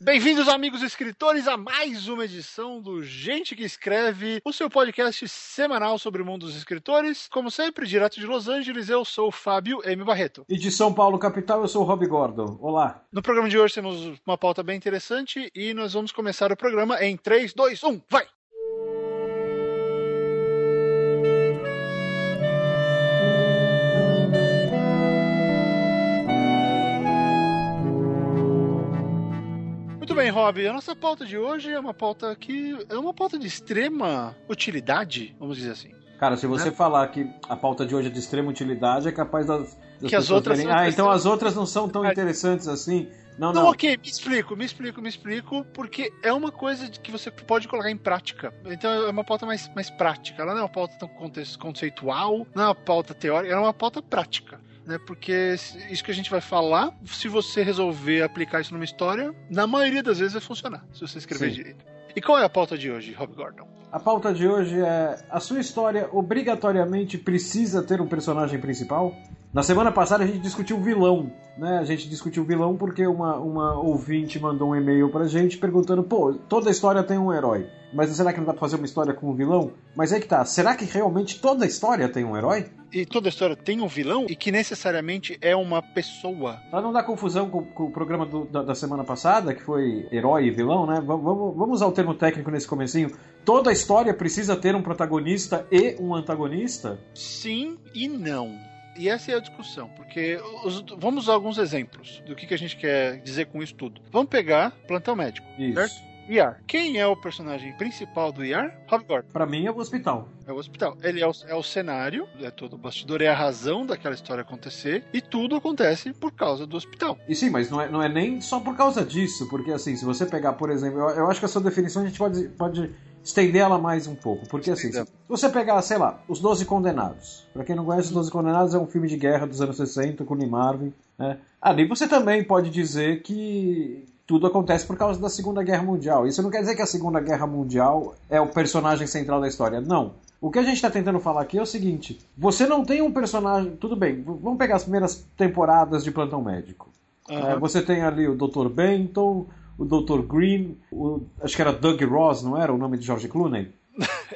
Bem-vindos, amigos escritores, a mais uma edição do Gente que Escreve, o seu podcast semanal sobre o mundo dos escritores. Como sempre, direto de Los Angeles, eu sou o Fábio M. Barreto. E de São Paulo, capital, eu sou o Rob Gordon. Olá. No programa de hoje temos uma pauta bem interessante e nós vamos começar o programa em 3, 2, 1, vai! Rob. A nossa pauta de hoje é uma pauta que é uma pauta de extrema utilidade, vamos dizer assim. Cara, se você falar que a pauta de hoje é de extrema utilidade, é capaz das, das Que as outras verem, Ah, então interessantes." as outras não são tão interessantes assim. Não, Não, não. ok, me explico, me explico, me explico, porque é uma coisa que você pode colocar em prática. Então é uma pauta mais, mais prática. Ela não é uma pauta tão conceitual, não é uma pauta teórica, ela é uma pauta prática. Né, porque isso que a gente vai falar, se você resolver aplicar isso numa história, na maioria das vezes vai funcionar, se você escrever Sim. direito. E qual é a pauta de hoje, Rob Gordon? A pauta de hoje é: a sua história obrigatoriamente precisa ter um personagem principal? Na semana passada a gente discutiu o vilão, né? A gente discutiu o vilão porque uma, uma ouvinte mandou um e-mail pra gente perguntando: pô, toda história tem um herói, mas será que não dá pra fazer uma história com um vilão? Mas aí que tá, será que realmente toda história tem um herói? E toda história tem um vilão e que necessariamente é uma pessoa. Pra não dar confusão com, com o programa do- da, da semana passada, que foi herói e vilão, né? Vamos, vamos, vamos usar o termo técnico nesse comecinho. Toda história precisa ter um protagonista e um antagonista? Sim e não. E essa é a discussão, porque os- vamos usar alguns exemplos do que, que a gente quer dizer com isso tudo. Vamos pegar Plantão Médico, Isso. certo? IAR. Quem é o personagem principal do IAR? Rob Gordon. Pra mim é o hospital. É o hospital. Ele é o, é o cenário, é todo o bastidor, é a razão daquela história acontecer, e tudo acontece por causa do hospital. E sim, mas não é, não é nem só por causa disso, porque assim, se você pegar, por exemplo, eu, eu acho que a sua definição a gente pode, pode estender ela mais um pouco, porque assim, se você pegar, sei lá, Os Doze Condenados, pra quem não conhece, Os Doze Condenados é um filme de guerra dos anos 60 com o Lee Marvin, né? Ali você também pode dizer que tudo acontece por causa da Segunda Guerra Mundial. Isso não quer dizer que a Segunda Guerra Mundial é o personagem central da história, não. O que a gente está tentando falar aqui é o seguinte: você não tem um personagem. Tudo bem, vamos pegar as primeiras temporadas de Plantão Médico. Aham. É, você tem ali o Dr. Benton, o Dr. Green, o- acho que era Doug Ross, não era o nome de George Clooney?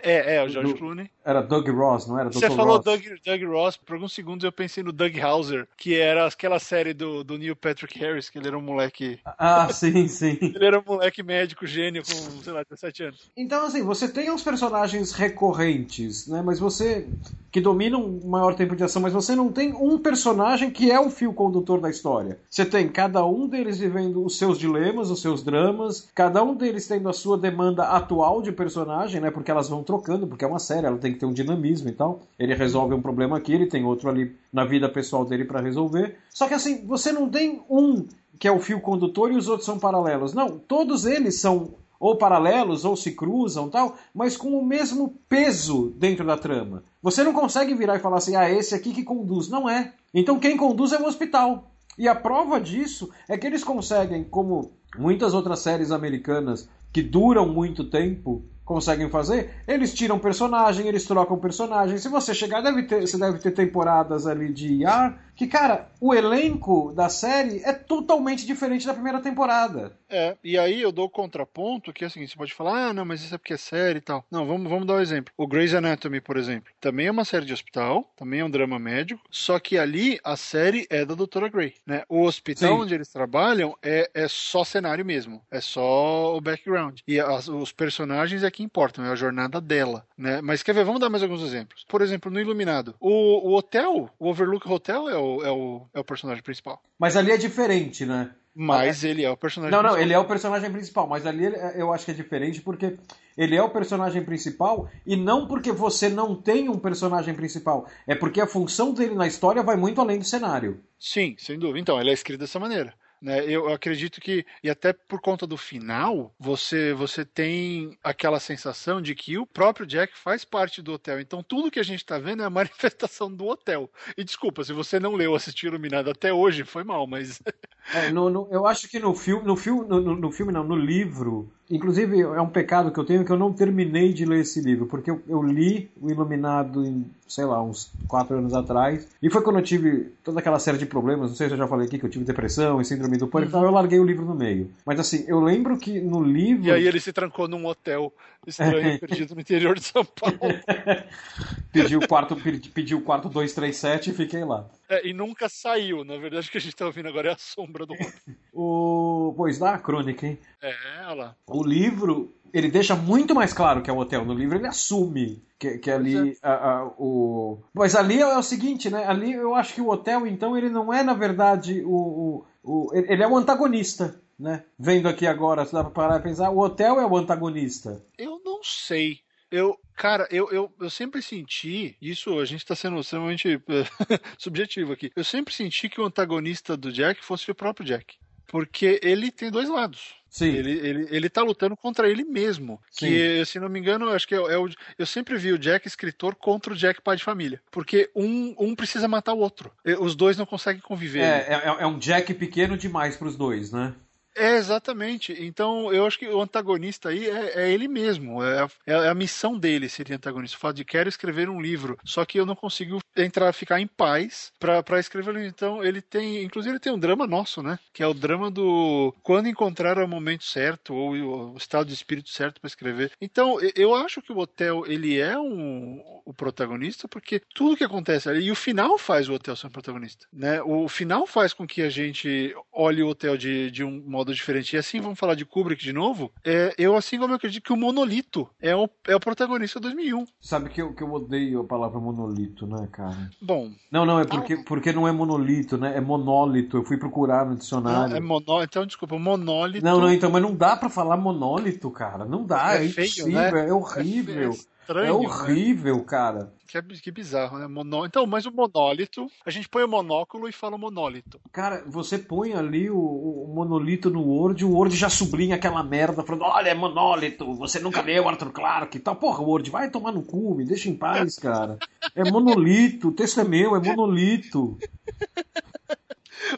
É, é, o George Do- Clooney. Era Doug Ross, não era? Você Dr. falou Ross. Doug, Doug Ross, por alguns segundos eu pensei no Doug Hauser, que era aquela série do, do Neil Patrick Harris, que ele era um moleque. Ah, sim, sim. Ele era um moleque médico gênio com, sei lá, 17 anos. Então, assim, você tem uns personagens recorrentes, né? Mas você. que dominam um maior tempo de ação, mas você não tem um personagem que é o fio condutor da história. Você tem cada um deles vivendo os seus dilemas, os seus dramas, cada um deles tendo a sua demanda atual de personagem, né? Porque elas vão trocando, porque é uma série, ela tem que ter um dinamismo e tal. Ele resolve um problema aqui, ele tem outro ali na vida pessoal dele pra resolver. Só que assim, você não tem um que é o fio condutor e os outros são paralelos. Não, todos eles são ou paralelos ou se cruzam tal, mas com o mesmo peso dentro da trama. Você não consegue virar e falar assim, ah, esse aqui que conduz. Não é. Então quem conduz é o hospital. E a prova disso é que eles conseguem, como muitas outras séries americanas que duram muito tempo conseguem fazer, eles tiram personagem, eles trocam personagem. Se você chegar, deve ter, você deve ter temporadas ali de IAR que, cara, o elenco da série é totalmente diferente da primeira temporada. É, e aí eu dou o contraponto, que é o seguinte, você pode falar, ah, não, mas isso é porque é série e tal. Não, vamos, vamos dar um exemplo. O Grey's Anatomy, por exemplo, também é uma série de hospital, também é um drama médico, só que ali a série é da Doutora Grey, né? O hospital Sim. onde eles trabalham é, é só cenário mesmo, é só o background. E as- os personagens é que importam, é a jornada dela, né? Mas quer ver, vamos dar mais alguns exemplos. Por exemplo, no Iluminado, o, o hotel, o Overlook Hotel é o, é, o, é o personagem principal. Mas ali é diferente, né? Mas ele é o personagem Não, não, principal. ele é o personagem principal, mas ali ele- eu acho que é diferente porque ele é o personagem principal e não porque você não tem um personagem principal, é porque a função dele na história vai muito além do cenário. Sim, sem dúvida. Então, ela é escrita dessa maneira. Né? Eu acredito que, e até por conta do final, você, você tem aquela sensação de que o próprio Jack faz parte do hotel. Então, tudo que a gente está vendo é a manifestação do hotel. E desculpa, se você não leu ou assistiu Iluminado até hoje, foi mal, mas. É, no- no- eu acho que no filme, no filme, no, no- filme não, no livro, Inclusive, é um pecado que eu tenho que eu não terminei de ler esse livro, porque eu, eu li O Iluminado em, sei lá, uns quatro anos atrás. E foi quando eu tive toda aquela série de problemas, não sei se eu já falei aqui, que eu tive depressão e síndrome do pânico, uhum. então eu larguei o livro no meio. Mas assim, eu lembro que no livro. E aí ele se trancou num hotel estranho, perdido no interior de São Paulo. pediu o quarto, pediu o quarto 237 e fiquei lá. É, e nunca saiu. Na verdade, o que a gente tá ouvindo agora é a sombra do o Pois dá a crônica, hein? É, olha lá. O livro, ele deixa muito mais claro que é o hotel. No livro ele assume que, que ali é. a, a, o. Mas ali é o seguinte, né? Ali eu acho que o hotel, então, ele não é, na verdade, o. o, o ele é o antagonista. Né? Vendo aqui agora, se dá pra parar e pensar, o hotel é o antagonista. Eu não sei. Eu, cara, eu, eu, eu sempre senti, isso a gente tá sendo extremamente subjetivo aqui, eu sempre senti que o antagonista do Jack fosse o próprio Jack. Porque ele tem dois lados. Sim. Ele, ele, ele tá lutando contra ele mesmo. Sim. Que, se não me engano, acho que é, é, o. Eu sempre vi o Jack escritor contra o Jack pai de família. Porque um, um precisa matar o outro. Os dois não conseguem conviver. É, é, é um Jack pequeno demais para os dois, né? É, exatamente. Então, eu acho que o antagonista aí é, é ele mesmo. É, é, a missão dele seria antagonista. O fato de quero escrever um livro, só que eu não consigo entrar, ficar em paz para escrever. Então, ele tem. Inclusive, ele tem um drama nosso, né? Que é o drama do quando encontrar o momento certo ou o estado de espírito certo para escrever. Então, eu acho que o hotel ele é um, o protagonista porque tudo que acontece ali. E o final faz o hotel ser um protagonista. Né? O final faz com que a gente olhe o hotel de, de um modo modo diferente. E assim, vamos falar de Kubrick de novo. É, eu, assim como eu acredito que o Monolito é o, é o protagonista 2001. Sabe que eu, que eu odeio a palavra monolito, né, cara? Bom. Não, não, é porque, ah, porque não é monolito, né? É monólito. Eu fui procurar no dicionário. É monó... Então, desculpa, monólito. Não, não, então, mas não dá para falar monólito, cara. Não dá, é, é feio, impossível, né? é horrível. É estranho. É né? horrível, né? cara. Que, é, que bizarro, né? Monó... Então, mas o monólito, a gente põe o monóculo e fala monólito. Cara, você põe ali o, o monolito no Word, o Word já sublinha aquela merda, falando: olha, é monólito, você nunca leu Arthur Clarke e tal. Porra, Word, vai tomar no cu, me deixa em paz, cara. É monolito, o texto é meu, é monolito.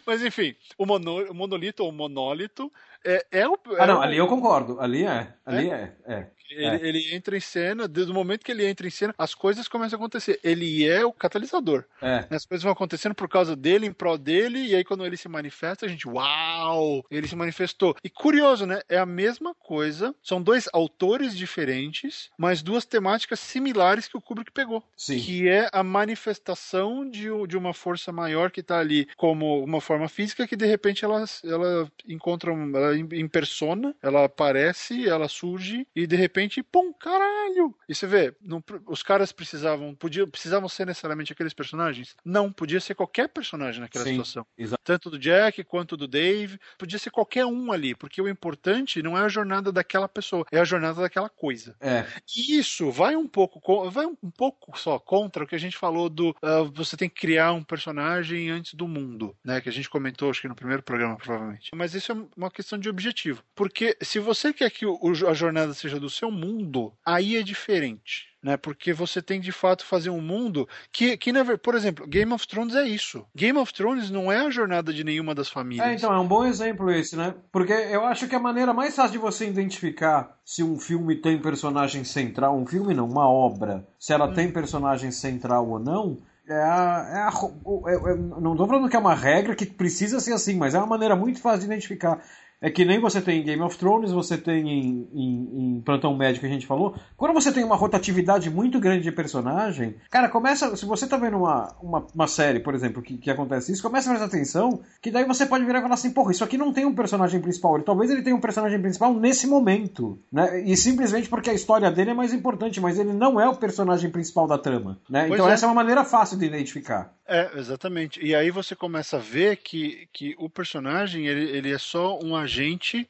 Mas enfim, o, mono, o monolito ou monólito é, é o. É ah, não, ali eu concordo. Ali é. Ali é, é. é. Ele, é. ele, entra em cena, desde o momento que ele entra em cena, as coisas começam a acontecer. Ele é o catalisador. É. As coisas vão acontecendo por causa dele, em prol dele, e aí quando ele se manifesta, a gente, uau! Ele se manifestou. E curioso, né? É a mesma coisa. São dois autores diferentes, mas duas temáticas similares que o Kubrick pegou. Sim. Que é a manifestação de, de uma força maior que está ali como uma forma física que de repente ela, ela encontra, ela em persona, ela aparece, ela surge e de repente repente, pum, caralho! E você vê, não, os caras precisavam, podiam, precisavam ser necessariamente aqueles personagens? Não, podia ser qualquer personagem naquela Sim, situação. Exatamente. Tanto do Jack quanto do Dave, podia ser qualquer um ali, porque o importante não é a jornada daquela pessoa, é a jornada daquela coisa. É. E isso vai um pouco, vai um pouco só contra o que a gente falou do uh, você tem que criar um personagem antes do mundo, né? Que a gente comentou, acho que no primeiro programa, provavelmente. Mas isso é uma questão de objetivo. Porque se você quer que o, a jornada seja do seu mundo, aí é diferente. Né, porque você tem de fato fazer um mundo que, que por exemplo, Game of Thrones é isso. Game of Thrones não é a jornada de nenhuma das famílias. É, então, é um bom exemplo esse, né? Porque eu acho que a maneira mais fácil de você identificar se um filme tem personagem central, um filme não, uma obra, se ela hum. tem personagem central ou não, é a, é a, é, é, não estou falando que é uma regra que precisa ser assim, mas é uma maneira muito fácil de identificar. É que nem você tem em Game of Thrones, você tem em, em, em Plantão Médico que a gente falou. Quando você tem uma rotatividade muito grande de personagem, cara, começa. Se você tá vendo uma, uma, uma série, por exemplo, que, que acontece isso, começa a prestar atenção, que daí você pode virar e falar assim, porra, isso aqui não tem um personagem principal. Ele, talvez ele tenha um personagem principal nesse momento. Né? E simplesmente porque a história dele é mais importante, mas ele não é o personagem principal da trama. Né? Então é. essa é uma maneira fácil de identificar. É, exatamente. E aí você começa a ver que, que o personagem ele, ele é só um agente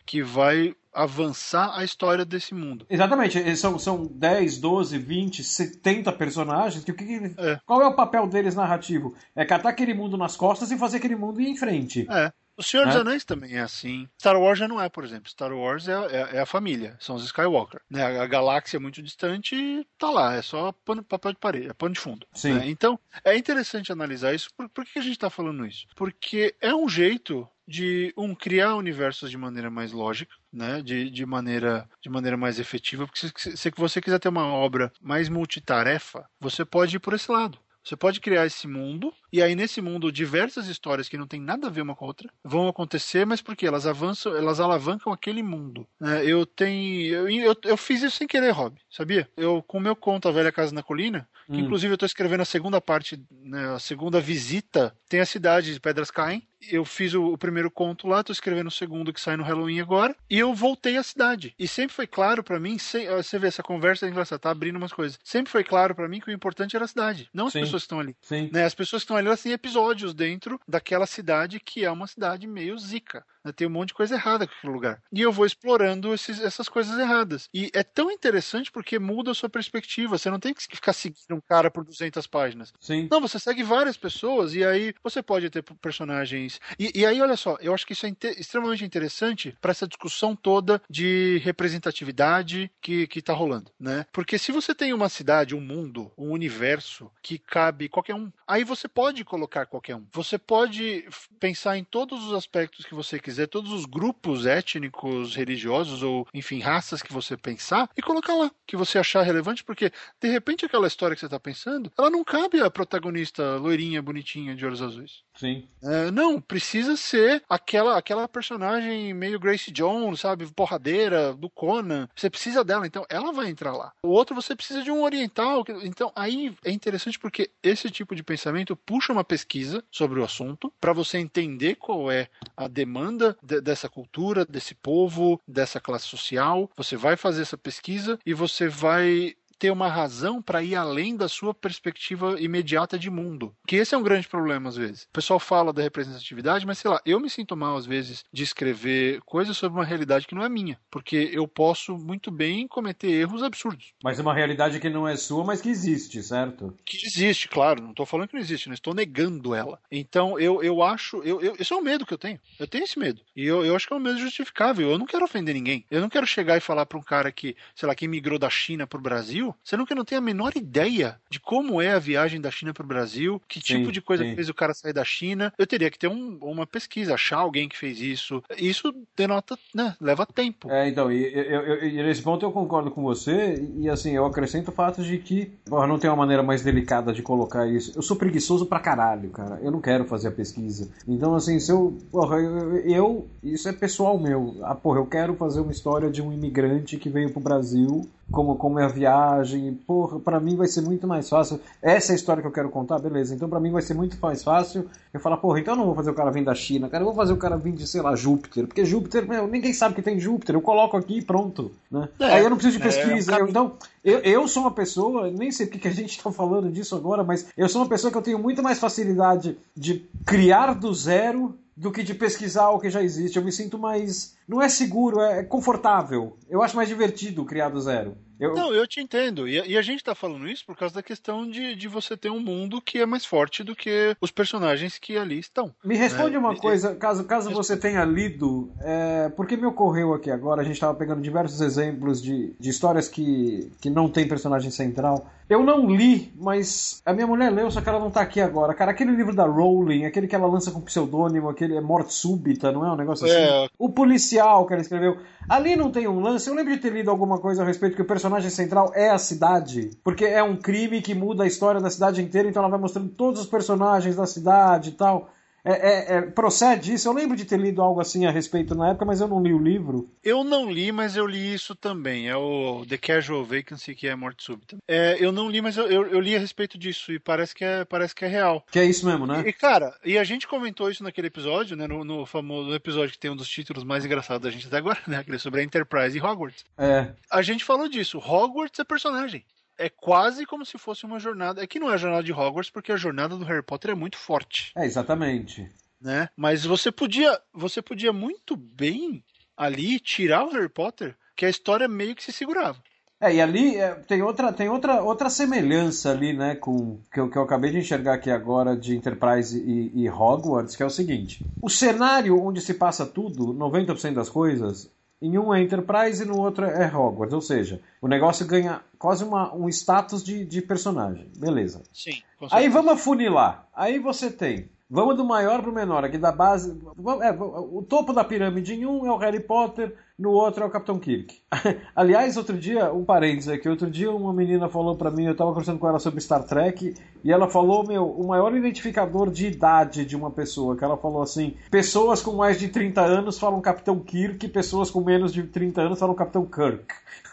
que vai avançar a história desse mundo. Exatamente, são, são 10, 12, 20, 70 personagens. Que, que, é. Qual é o papel deles narrativo? É catar aquele mundo nas costas e fazer aquele mundo ir em frente. É. O Senhor dos É. Anéis também é assim. Star Wars já não é, por exemplo. Star Wars é, é- é a família, são os Skywalker. Né? A, a galáxia é muito distante e tá lá, é só pano, papel de parede, é pano de fundo. Sim. né? Então, é interessante analisar isso. Por, por que a gente tá falando isso? Porque é um jeito de um criar universos de maneira mais lógica, né? De, de maneira de maneira mais efetiva, porque se, se você quiser ter uma obra mais multitarefa, você pode ir por esse lado. Você pode criar esse mundo, e aí nesse mundo diversas histórias que não tem nada a ver uma com a outra vão acontecer, mas porque elas avançam, elas alavancam aquele mundo. né? eu tenho. Eu, eu, eu fiz isso sem querer, Rob, sabia? Eu, com o meu conto A Velha Casa na Colina, que Hum. inclusive eu estou escrevendo a segunda parte, né, a segunda visita, tem a cidade de Pedras Caem. Eu fiz o, o primeiro conto lá, estou escrevendo o segundo que sai no Halloween agora, e eu voltei à cidade. E sempre foi claro para mim, sem- ó, você vê, essa conversa é engraçada, tá abrindo umas coisas. Sempre foi claro para mim que o importante era a cidade, não as Sim. pessoas que estão ali. Sim. Né, as pessoas que estão ali, elas têm episódios dentro daquela cidade que é uma cidade meio zica. né, Tem um monte de coisa errada com aquele lugar. E eu vou explorando esses- essas coisas erradas. E é tão interessante porque muda a sua perspectiva. Você não tem que ficar seguindo um cara por 200 páginas. Sim. Não, você segue várias pessoas e aí você pode ter personagens. E, e aí, olha só, eu acho que isso é inte- extremamente interessante para essa discussão toda de representatividade que, que tá rolando, né? Porque se você tem uma cidade, um mundo, um universo que cabe qualquer um, aí você pode colocar qualquer um. Você pode pensar em todos os aspectos que você quiser, todos os grupos étnicos, religiosos ou, enfim, raças que você pensar e colocar lá, que você achar relevante, porque de repente aquela história que você está pensando, ela não cabe a protagonista loirinha, bonitinha, de olhos azuis. Sim. É, não, precisa ser aquela aquela personagem meio Grace Jones, sabe? Porradeira, do Conan. Você precisa dela, então ela vai entrar lá. O outro você precisa de um oriental. Então aí é interessante porque esse tipo de pensamento puxa uma pesquisa sobre o assunto para você entender qual é a demanda de- dessa cultura, desse povo, dessa classe social. Você vai fazer essa pesquisa e você vai ter uma razão para ir além da sua perspectiva imediata de mundo. Que esse é um grande problema às vezes. O pessoal fala da representatividade, mas sei lá, eu me sinto mal às vezes de escrever coisas sobre uma realidade que não é minha, porque eu posso muito bem cometer erros absurdos. Mas é uma realidade que não é sua, mas que existe, certo? Que existe, claro, não estou falando que não existe, não estou negando ela. Então eu, eu acho, eu, eu, esse é um medo que eu tenho. Eu tenho esse medo. E eu, eu acho que é um medo justificável. Eu não quero ofender ninguém. Eu não quero chegar e falar para um cara que, sei lá, que migrou da China para o Brasil, sendo que eu não tenho a menor ideia de como é a viagem da China para o Brasil, que Sim, tipo de coisa sim. fez o cara sair da China. Eu teria que ter um- uma pesquisa, achar alguém que fez isso. Isso denota, né, leva tempo. É, então, e, eu- eu- e nesse ponto eu concordo com você, e assim, eu acrescento o fato de que, porra, não tem uma maneira mais delicada de colocar isso. Eu sou preguiçoso pra caralho, cara. Eu não quero fazer a pesquisa. Então, assim, se eu. Porra, eu. eu- isso é pessoal meu. Ah, porra, eu quero fazer uma história de um imigrante que veio pro Brasil. Como, como é a viagem, porra, pra mim vai ser muito mais fácil. Essa é a história que eu quero contar, beleza. Então pra mim vai ser muito mais fácil eu falar, porra, então eu não vou fazer o cara vir da China, cara, eu vou fazer o cara vir de, sei lá, Júpiter. Porque Júpiter, meu, ninguém sabe que tem Júpiter. Eu coloco aqui e pronto. Né? É, Aí eu não preciso de é, pesquisa. é eu- então, eu, eu sou uma pessoa, nem sei porque que a gente tá falando disso agora, mas eu sou uma pessoa que eu tenho muito mais facilidade de criar do zero do que de pesquisar o que já existe. Eu me sinto mais. Não é seguro, é confortável. Eu acho mais divertido criar do zero. Eu, Não, eu te entendo. E, a- e a gente tá falando isso por causa da questão de, de você ter um mundo que é mais forte do que os personagens que ali estão. Me responde É, uma coisa, caso, caso você tenha lido, é, porque me ocorreu aqui agora, a gente estava pegando diversos exemplos de, de histórias que, que não tem personagem central. Eu não li, mas a minha mulher leu, só que ela não tá aqui agora. Cara, aquele livro da Rowling, aquele que ela lança com pseudônimo, aquele é Morte Súbita, não é um negócio assim? É. O policial que ela escreveu. Ali não tem um lance. Eu lembro de ter lido alguma coisa a respeito que o personagem central é a cidade. Porque é um crime que muda a história da cidade inteira, então ela vai mostrando todos os personagens da cidade e tal. É, é- é- procede isso? Eu lembro de ter lido algo assim a respeito na época, mas eu não li o livro. Eu não li, mas eu li isso também. É o The Casual Vacancy, que é morte súbita. É, eu não li, mas eu, eu, eu li a respeito disso e parece que é, parece que é real. Que é isso mesmo, né? E, cara, e a gente comentou isso naquele episódio, né? No, no famoso episódio que tem um dos títulos mais engraçados da gente até agora, né? Aquele sobre a Enterprise e Hogwarts. É. A gente falou disso. Hogwarts é personagem. É quase como se fosse uma jornada. É que não é a jornada de Hogwarts, porque a jornada do Harry Potter é muito forte. É, exatamente. né? Mas você podia, você podia muito bem ali tirar o Harry Potter, que a história meio que se segurava. É, e ali é, tem, outra, tem outra, outra semelhança ali, né, com que eu, que eu acabei de enxergar aqui agora de Enterprise e, e Hogwarts, que é o seguinte: o cenário onde se passa tudo, 90% das coisas, em um é Enterprise e no outro é Hogwarts. Ou seja, o negócio ganha quase uma, um status de, de personagem. Beleza. Sim. Aí vamos afunilar. Aí você tem Vamos do maior para o menor, aqui da base. É, o topo da pirâmide em um é o Harry Potter, no outro é o Capitão Kirk. Aliás, outro dia, um parênteses aqui, outro dia uma menina falou para mim, eu estava conversando com ela sobre Star Trek, e ela falou, meu, o maior identificador de idade de uma pessoa, que ela falou assim, pessoas com mais de 30 anos falam Capitão Kirk, pessoas com menos de 30 anos falam Capitão Kirk.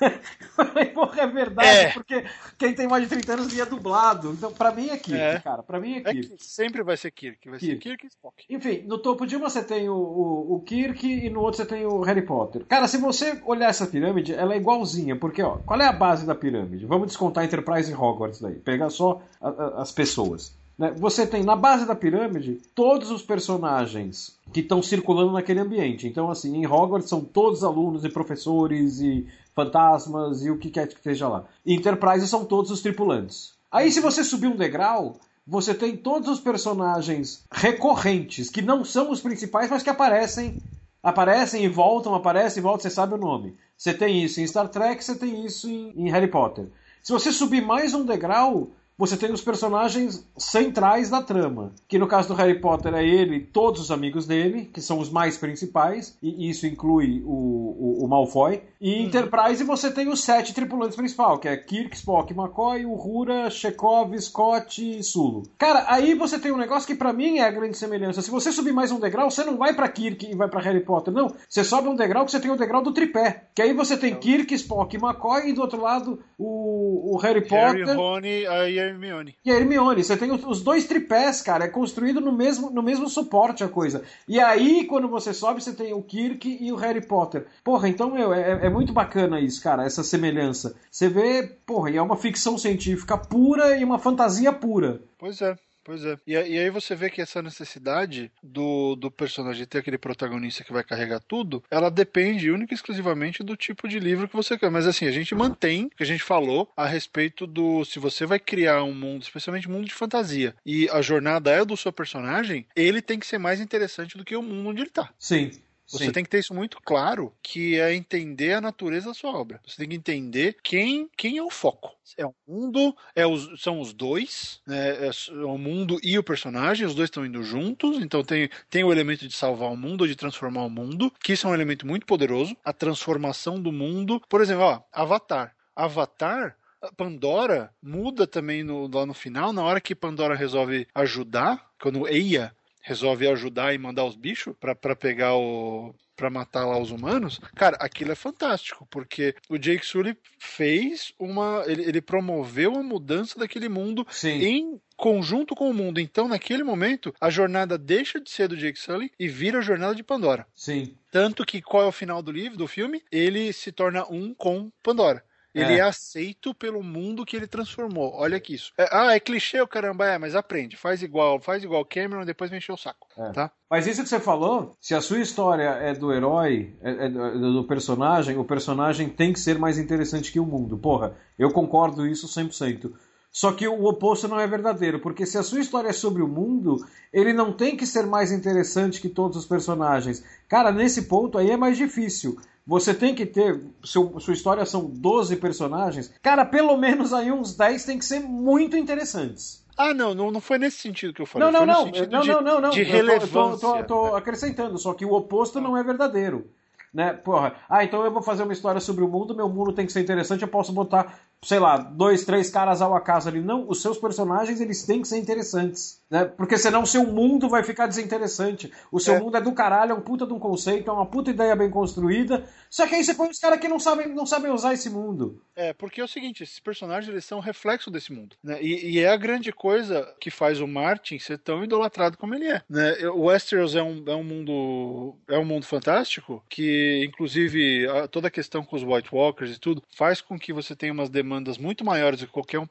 Porra, é verdade, é. porque quem tem mais de 30 anos via dublado. Então, pra mim é Kirk, é. cara. Pra mim é, é Kirk. sempre vai ser Kirk. Vai Kirk. ser Kirk e Spock. Enfim, no topo de uma você tem o, o, o, Kirk e no outro você tem o Harry Potter. Cara, se você olhar essa pirâmide, ela é igualzinha. Porque, ó, qual é a base da pirâmide? Vamos descontar Enterprise e Hogwarts daí. Pegar só a, a, as pessoas. Né? Você tem na base da pirâmide todos os personagens que estão circulando naquele ambiente. Então, assim, em Hogwarts são todos alunos e professores e fantasmas e o que quer que esteja lá. Enterprise são todos os tripulantes. Aí, se você subir um degrau, você tem todos os personagens recorrentes, que não são os principais, mas que aparecem. Aparecem e voltam, aparecem e voltam, você sabe o nome. Você tem isso em Star Trek, você tem isso em, em Harry Potter. Se você subir mais um degrau, você tem os personagens centrais da trama. Que no caso do Harry Potter é ele e todos os amigos dele, que são os mais principais, e isso inclui o, o, o Malfoy. E em uhum. Enterprise você tem os sete tripulantes principais, que é Kirk, Spock, McCoy, Uhura, Chekhov, Scott e Sulu. Cara, aí você tem um negócio que para mim é a grande semelhança. Se você subir mais um degrau, você não vai para Kirk e vai para Harry Potter, não. Você sobe um degrau que você tem o degrau do tripé. Que aí você tem Kirk, Spock, McCoy e do outro lado o, o Harry Potter. Harry, Rony, aí Hermione. E a Hermione, você tem os dois tripés, cara, é construído no mesmo, no mesmo suporte a coisa. E aí, quando você sobe, você tem o Kirk e o Harry Potter. Porra, então, meu, é, é muito bacana isso, cara, essa semelhança. Você vê, porra, e é uma ficção científica pura e uma fantasia pura. Pois é. Pois é. E, e, aí você vê que essa necessidade do, do personagem ter aquele protagonista que vai carregar tudo, ela depende única e exclusivamente do tipo de livro que você quer. Mas assim, a gente mantém, que a gente falou, a respeito do se você vai criar um mundo, especialmente um mundo de fantasia, e a jornada é do seu personagem, ele tem que ser mais interessante do que o mundo onde ele tá. Sim. Você Sim. tem que ter isso muito claro, que é entender a natureza da sua obra. Você tem que entender quem, quem é o foco. É o mundo, é os, são os dois, né, é, é o mundo e o personagem, os dois estão indo juntos, então tem, tem o elemento de salvar o mundo ou de transformar o mundo, que isso é um elemento muito poderoso. A transformação do mundo. Por exemplo, ó, Avatar. Avatar Pandora muda também no, lá no final, na hora que Pandora resolve ajudar, quando Eia resolve ajudar e mandar os bichos para pegar o para matar lá os humanos, cara, aquilo é fantástico, porque o Jake Sully fez uma. Ele, ele promoveu a mudança daquele mundo Sim. em conjunto com o mundo. Então, naquele momento, a jornada deixa de ser do Jake Sully e vira a jornada de Pandora. Sim. Tanto que qual é o final do livro, do filme? Ele se torna um com Pandora. Ele é. é. aceito pelo mundo que ele transformou. Olha que isso. É, ah, é clichê o caramba, é, mas aprende. Faz igual, faz igual Cameron, depois me encheu o saco. É. Tá? Mas isso que você falou, se a sua história é do herói, é, é do personagem, o personagem tem que ser mais interessante que o mundo. Porra, eu concordo isso 100%. Só que o oposto não é verdadeiro, porque se a sua história é sobre o mundo, ele não tem que ser mais interessante que todos os personagens. Cara, nesse ponto aí é mais difícil. Você tem que ter. Seu, sua história são 12 personagens. Cara, pelo menos aí uns 10 tem que ser muito interessantes. Ah, não, não, não foi nesse sentido que eu falei. Não, não, não. não, de, não, não, não. De relevância. Eu tô, tô, tô, tô acrescentando, só que o oposto não é verdadeiro. Né? Porra, ah, então eu vou fazer uma história sobre o mundo, meu mundo tem que ser interessante, eu posso botar, sei lá, dois, três caras ao acaso ali. Não, os seus personagens eles têm que ser interessantes. Né? Porque senão o seu mundo vai ficar desinteressante. O seu é. mundo é do caralho, é um puta de um conceito, é uma puta ideia bem construída. Só que aí você põe os caras que não sabem, não sabem usar esse mundo. É, porque é o seguinte, esses personagens eles são reflexo desse mundo. Né? E, e, é a grande coisa que faz o Martin ser tão idolatrado como ele é. Né? O Westeros é um, é um mundo é um mundo fantástico que, inclusive, a, toda a questão com os White Walkers e tudo faz com que você tenha umas demandas muito maiores do que qualquer, um,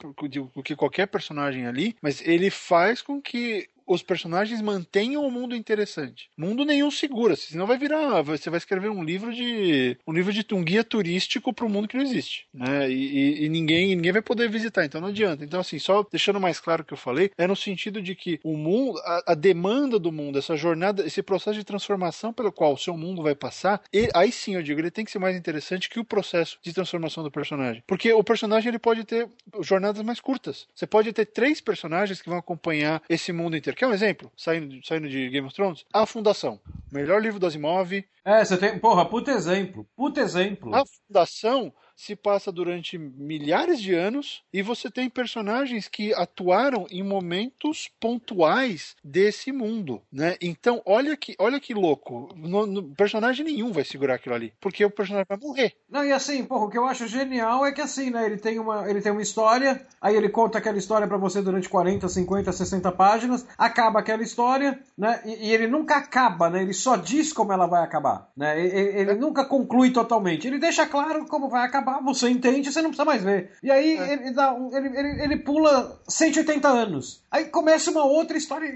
do que qualquer personagem ali, mas ele faz com que os personagens mantenham o mundo interessante. Mundo nenhum segura, senão vai virar. Você vai escrever um livro de. um livro de um guia turístico para um mundo que não existe. Né? E, e, e, ninguém, ninguém vai poder visitar, então não adianta. Então, assim, só deixando mais claro o que eu falei, é no sentido de que o mundo, a, a demanda do mundo, essa jornada, esse processo de transformação pelo qual o seu mundo vai passar, e, aí sim eu digo, ele tem que ser mais interessante que o processo de transformação do personagem. Porque o personagem ele pode ter jornadas mais curtas. Você pode ter três personagens que vão acompanhar esse mundo inteiro. Quer um exemplo? Saindo, saindo de Game of Thrones? A Fundação. Melhor livro do Asimov. É, você tem. Porra, puta exemplo. Puta exemplo. A Fundação se passa durante milhares de anos e você tem personagens que atuaram em momentos pontuais desse mundo, né? Então, olha que, olha que louco. No, no, personagem nenhum vai segurar aquilo ali, porque o personagem vai morrer. Não, e assim, porra, o que eu acho genial é que assim, né, ele tem uma, ele tem uma história, aí ele conta aquela história para você durante 40, 50, 60 páginas, acaba aquela história, né? E, e, ele nunca acaba, né? Ele só diz como ela vai acabar, né? Ele, ele nunca conclui totalmente. Ele deixa claro como vai acabar acabar, você entende, você não precisa mais ver. E aí é. ele, dá ele, ele, ele pula 180 anos. Aí começa uma outra história.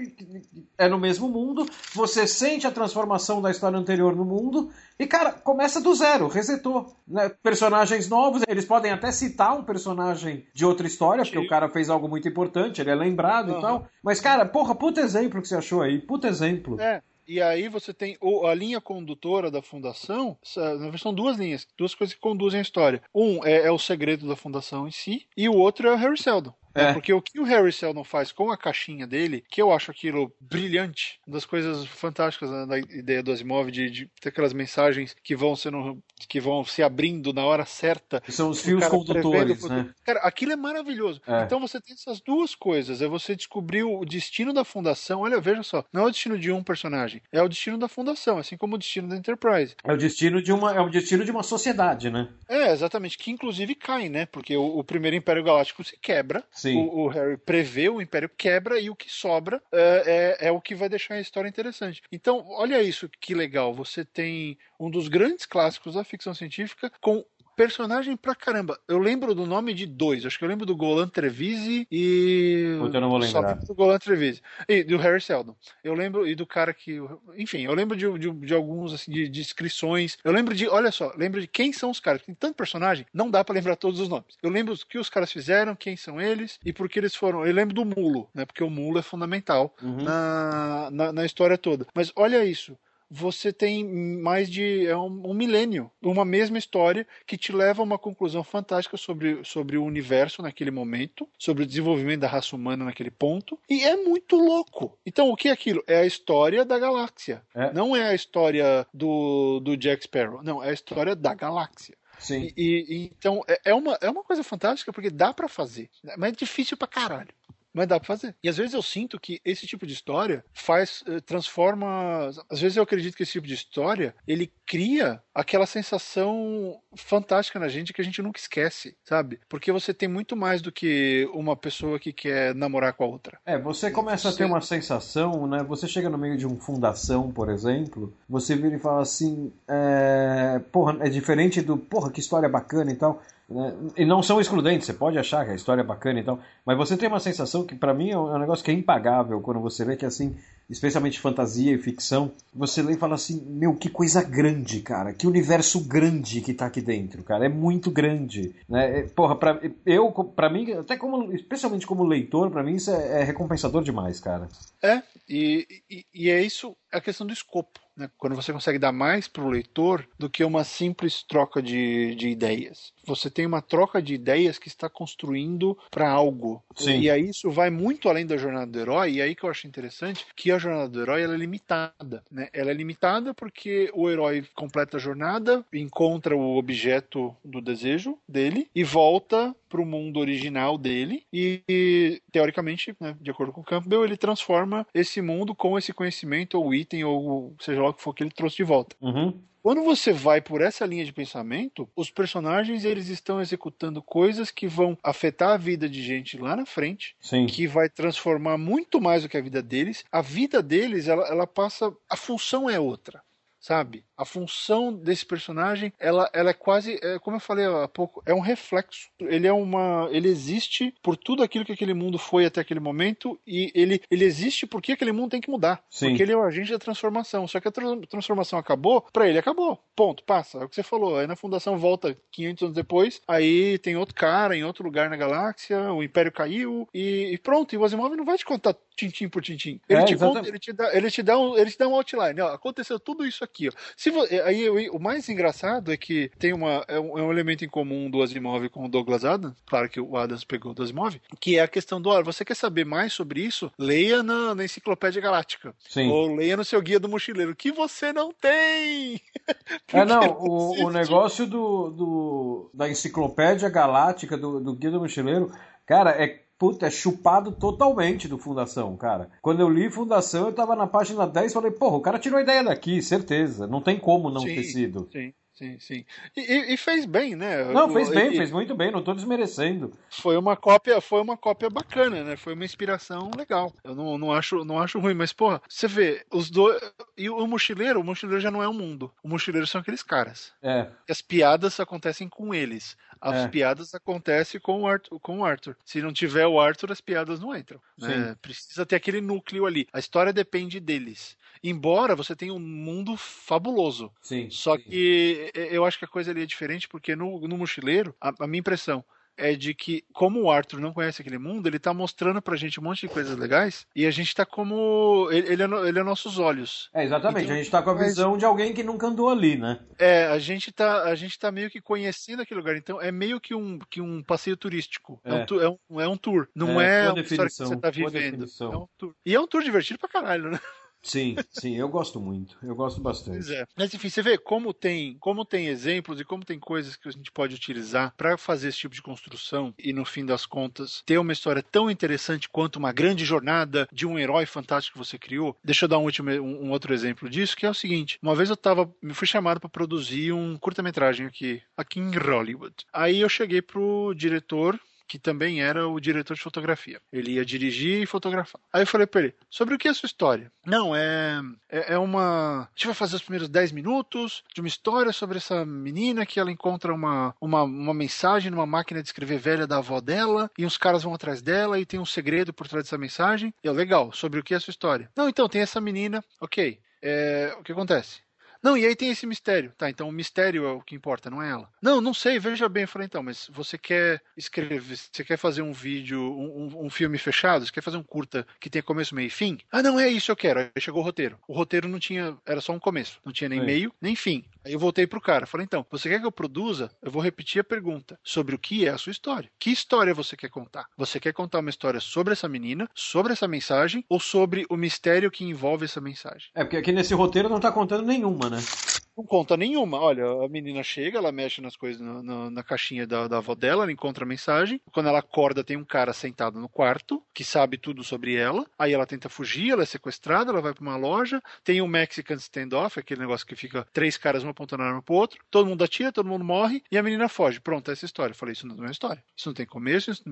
É no mesmo mundo, você sente a transformação da história anterior no mundo, e, cara, começa do zero, resetou. Né? Personagens novos, eles podem até citar um personagem de outra história, porque Sim. o cara fez algo muito importante, ele é lembrado uhum. e tal. Mas, cara, porra, puta exemplo que você achou aí, puta exemplo. É. E aí você tem a linha condutora da fundação, são duas linhas, duas coisas que conduzem a história. Um é, é o segredo da fundação em si, e o outro é o Harry Seldon. É. Porque o que o Harry Seldon faz com a caixinha dele, que eu acho aquilo brilhante, uma das coisas fantásticas da ideia do Asimov de, de ter aquelas mensagens que vão sendo que vão se abrindo na hora certa. Que são os fios condutores, né? Cara, aquilo é maravilhoso. É. Então você tem essas duas coisas, é você descobrir o destino da fundação. Olha, veja só, não é o destino de um personagem, é o destino da fundação, assim como o destino da Enterprise. É o destino de uma, é o destino de uma sociedade, né? É, exatamente, que inclusive cai, né? Porque o, o primeiro Império Galáctico se quebra. O, o, Harry prevê, o Império quebra e o que sobra é, é, é o que vai deixar a história interessante. Então, olha isso que legal. Você tem um dos grandes clássicos da ficção científica com personagem pra caramba. Eu lembro do nome de dois. Acho que eu lembro do Golan Trevisi e. Puta, eu não vou lembrar. do Golan Trevisi. E do Harry Seldon. Eu lembro, e do cara que. Enfim, eu lembro de, de, de alguns, assim, de, de, inscrições. Eu lembro de. Olha só, lembro de quem são os caras. Tem tanto personagem, não dá para lembrar todos os nomes. Eu lembro o que os caras fizeram, quem são eles e por que eles foram. Eu lembro do Mulo, né? Porque o Mulo é fundamental uhum. na, na, na história toda. Mas olha isso você tem mais de é um, um, milênio, uma mesma história que te leva a uma conclusão fantástica sobre, sobre o universo naquele momento, sobre o desenvolvimento da raça humana naquele ponto, e é muito louco. Então, o que é aquilo? É a história da galáxia. É. Não é a história do, do Jack Sparrow, não, é a história da galáxia. Sim. E, e, então é, é, uma, é uma coisa fantástica porque dá para fazer, mas é difícil pra caralho mas dá pra fazer. E às vezes eu sinto que esse tipo de história faz, eh, transforma. Às vezes eu acredito que esse tipo de história ele cria aquela sensação fantástica na gente que a gente nunca esquece, sabe? Porque você tem muito mais do que uma pessoa que quer namorar com a outra. É, você começa você... a ter uma sensação, né? Você chega no meio de um fundação, por exemplo, você vira e fala assim: é... porra, é diferente do porra, que história bacana e tal. Né? E não são excludentes, você pode achar que a história é bacana e tal, mas você tem uma sensação que para mim é, é um negócio que é impagável quando você vê que assim, especialmente fantasia e ficção, você lê e fala assim, meu, que coisa grande, cara, que universo grande que tá aqui dentro, cara, é muito grande, né? Porra, pra, eu, pra mim, até como, especialmente como leitor, para mim isso é, é, recompensador demais, cara. É, e, e, e é isso, a questão do escopo né? quando você consegue dar mais para o leitor do que uma simples troca de, de ideias. Você tem uma troca de ideias que está construindo para algo. Sim. E aí isso vai muito além da jornada do herói, e aí que eu acho interessante que a jornada do herói é limitada. Né? Ela é limitada porque o herói completa a jornada, encontra o objeto do desejo dele e volta para o mundo original dele e, e teoricamente, né, de acordo com Campbell, ele transforma esse mundo com esse conhecimento ou item ou seja lá o que for que ele trouxe de volta. Uhum. Quando você vai por essa linha de pensamento, os personagens eles estão executando coisas que vão afetar a vida de gente lá na frente, Sim. que vai transformar muito mais do que a vida deles. A vida deles, ela, ela passa, a função é outra sabe? A função desse personagem, ela, ela é quase, é, como eu falei há pouco, é um reflexo. Ele é uma, ele existe por tudo aquilo que aquele mundo foi até aquele momento e ele, ele existe porque aquele mundo tem que mudar. Sim. Porque ele é o agente da transformação. Só que a tra transformação acabou, para ele acabou. Ponto, passa. É o que você falou. Aí na fundação volta 500 anos depois, aí tem outro cara em outro lugar na galáxia, o Império caiu e, e pronto. E o Asimov não vai te contar tintim por tintim. Ele, é, te, conta, ele te dá, ele te dá um, ele te dá um outline. Ó, aconteceu tudo isso aqui. Ó. Se vo, aí o mais engraçado é que tem uma é um, é um, elemento em comum do Asimov com o Douglas Adams. Claro que o Adams pegou do Asimov, que é a questão do, olha, você quer saber mais sobre isso? Leia na, na Enciclopédia Galáctica. Sim. Ou leia no seu guia do mochileiro, que você não tem. é não, o, o negócio do, do da Enciclopédia Galáctica do, do guia do mochileiro, cara, é puta, é chupado totalmente do Fundação, cara. Quando eu li Fundação, eu tava na página 10 e falei, porra, o cara tirou a ideia daqui, certeza. Não tem como não sim, ter sido. Sim. Sim, sim. E, e, fez bem, né? Não, fez bem, e, fez muito bem, não estou desmerecendo. Foi uma cópia, foi uma cópia bacana, né? Foi uma inspiração legal. Eu não, não, acho, não acho ruim, mas, porra, você vê, os dois. E o mochileiro, o mochileiro já não é um mundo. O mochileiro são aqueles caras. É. As piadas acontecem com eles. As é. piadas acontecem com o, Arthur, com o Arthur. Se não tiver o Arthur, as piadas não entram. Né? Precisa ter aquele núcleo ali. A história depende deles. Embora você tenha um mundo fabuloso. Sim. Só sim. que eu acho que a coisa ali é diferente, porque no, no mochileiro, a, a minha impressão é de que, como o Arthur não conhece aquele mundo, ele tá mostrando pra gente um monte de coisas legais e a gente tá como. Ele, ele, é, ele é nossos olhos. É, exatamente. Então, a gente tá com a visão de alguém que nunca andou ali, né? É, a gente tá, a gente tá meio que conhecendo aquele lugar. Então é meio que um, que um passeio turístico. É, é, um, é, um, é um tour. Não é, é uma história que você tá vivendo. É um tour. E é um tour divertido pra caralho, né? Sim, sim, eu gosto muito. Eu gosto bastante. Pois é. Mas enfim, você vê como tem, como tem exemplos e como tem coisas que a gente pode utilizar para fazer esse tipo de construção e no fim das contas ter uma história tão interessante quanto uma grande jornada de um herói fantástico que você criou. Deixa eu dar um, último, um, um outro exemplo disso, que é o seguinte: uma vez eu tava, me fui chamado para produzir um curta-metragem aqui, aqui em Hollywood. Aí eu cheguei pro diretor que também era o diretor de fotografia. Ele ia dirigir e fotografar. Aí eu falei pra ele, sobre o que é a sua história? Não, é, é, é uma... A gente vai fazer os primeiros 10 minutos de uma história sobre essa menina que ela encontra uma, uma, uma mensagem numa máquina de escrever velha da avó dela e uns caras vão atrás dela e tem um segredo por trás dessa mensagem. E é legal, sobre o que é a sua história? Não, então, tem essa menina, ok. É, o que acontece? Não, e aí tem esse mistério. Tá, então o mistério é o que importa, não é ela. Não, não sei, veja bem. Eu falei, então, mas você quer escrever, você quer fazer um vídeo, um, um filme fechado? Você quer fazer um curta que tenha começo, meio e fim? Ah, não, é isso eu quero. Aí chegou o roteiro. O roteiro não tinha, era só um começo. Não tinha nem é. meio, nem fim. Aí eu voltei pro cara. Falei, então, você quer que eu produza? Eu vou repetir a pergunta sobre o que é a sua história. Que história você quer contar? Você quer contar uma história sobre essa menina, sobre essa mensagem ou sobre o mistério que envolve essa mensagem? É, porque aqui nesse roteiro não tá contando nenhuma, né? Ghana. Não conta nenhuma. Olha, a menina chega, ela mexe nas coisas na, caixinha da, da, avó dela, ela encontra a mensagem. Quando ela acorda, tem um cara sentado no quarto que sabe tudo sobre ela. Aí ela tenta fugir, ela é sequestrada, ela vai para uma loja. Tem um Mexican standoff, aquele negócio que fica três caras um apontando a arma pro outro. Todo mundo atira, todo mundo morre e a menina foge. Pronto, essa história. Eu falei, isso não é uma história. Isso não tem começo, isso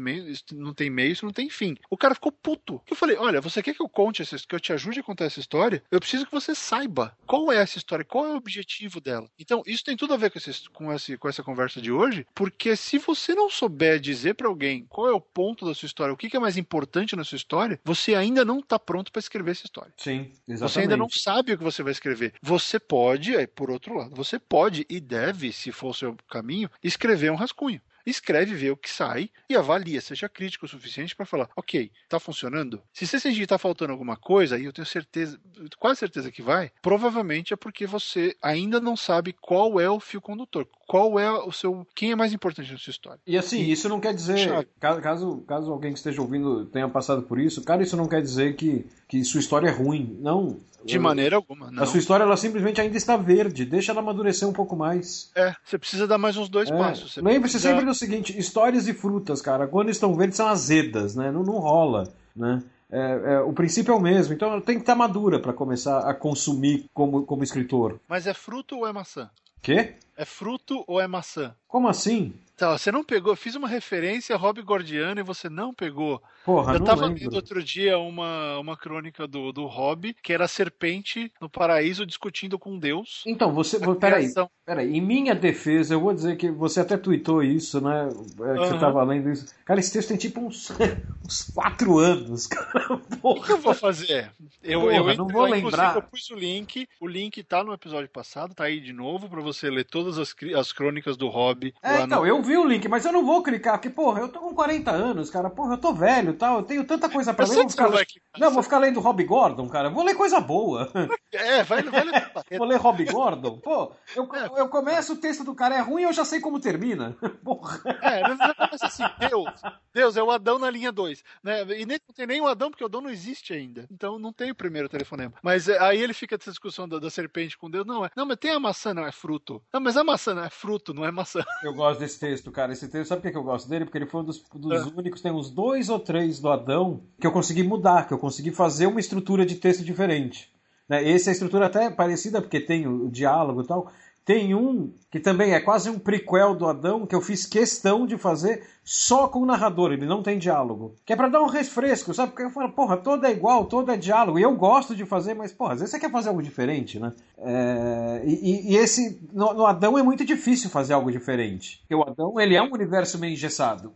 não tem meio, isso não tem fim. O cara ficou puto. Eu falei, olha, você quer que eu conte essa, que eu te ajude a contar essa história? Eu preciso que você saiba qual é essa história, qual é o objetivo dela. Então, isso tem tudo a ver com, esse, com, esse, com essa conversa de hoje, porque se você não souber dizer para alguém qual é o ponto da sua história, o que, que é mais importante na sua história, você ainda não está pronto para escrever essa história. Sim, exatamente. Você ainda não sabe o que você vai escrever. Você pode, por outro lado, você pode e deve, se for o seu caminho, escrever um rascunho escreve, vê o que sai e avalia, seja crítico o suficiente para falar, ok, tá funcionando? Se você sentir que tá faltando alguma coisa, e eu tenho certeza, quase certeza que vai, provavelmente é porque você ainda não sabe qual é o fio condutor, qual é o seu, quem é mais importante na sua história. E assim, e, isso não quer dizer, caso, caso alguém que esteja ouvindo tenha passado por isso, cara, isso não quer dizer que, que sua história é ruim, não. De maneira alguma. Não. A sua história ela simplesmente ainda está verde. Deixa ela amadurecer um pouco mais. É, você precisa dar mais uns dois é. passos. Lembre-se precisa... sempre do seguinte: histórias e frutas, cara, quando estão verdes são azedas, né? Não, não rola, né? É, é, o princípio é o mesmo, então tem que estar madura para começar a consumir como, como escritor. Mas é fruto ou é maçã? Quê? É fruto ou é maçã? Como assim? Tá, você não pegou, fiz uma referência a Rob Gordiano e você não pegou. Porra, Eu não tava lembro. lendo outro dia uma, uma crônica do, do Rob, que era a serpente no paraíso discutindo com Deus. Então, você. Peraí, peraí. Em minha defesa, eu vou dizer que você até tweetou isso, né? É, que você Aham. tava lendo isso. Cara, esse texto tem tipo uns, uns quatro anos, cara. O que eu Porra. vou fazer? Eu, Porra, eu, não vou lembrar. Eu pus o link. O link tá no episódio passado, tá aí de novo pra você ler todas as, as crônicas do Rob. É, lá então, no... eu vi o link, mas eu não vou clicar, porque, porra, eu tô com 40 anos, cara. Porra, eu tô velho tal. Eu tenho tanta coisa pra Eu ler. Vou ficar... clicar. Não, vou ficar lendo Rob Gordon, cara. Vou ler coisa boa. É, vai, vai ler. Vou ler Rob Gordon. Pô, eu, É. eu começo, o texto do cara é ruim e eu já sei como termina. Porra. É, começa assim, Deus, Deus, é o Adão na linha 2. Né? E nem, não tem nem o Adão, porque o Adão não existe ainda. Então não tem o primeiro telefonema. Mas é, aí ele fica dessa discussão da, da serpente com Deus. Não, é. Não, mas tem a maçã, não, é fruto. Não, mas a maçã não é fruto, não é maçã. Eu gosto desse texto, cara. Esse texto, sabe por que que eu gosto dele? Porque ele foi um dos, dos É. únicos, tem uns dois ou três do Adão que eu consegui mudar, que eu consegui fazer uma estrutura de texto diferente. Né? Esse é a estrutura até parecida, porque tem o, o diálogo e tal. Tem um que também é quase um prequel do Adão, que eu fiz questão de fazer só com o narrador, ele não tem diálogo. Que é pra dar um refresco, sabe? Porque eu falo, porra, todo é igual, todo é diálogo. E eu gosto de fazer, mas, porra, às vezes você quer fazer algo diferente, né? É, e, e- e esse. No, no Adão é muito difícil fazer algo diferente. Porque o Adão, ele é um universo meio engessado.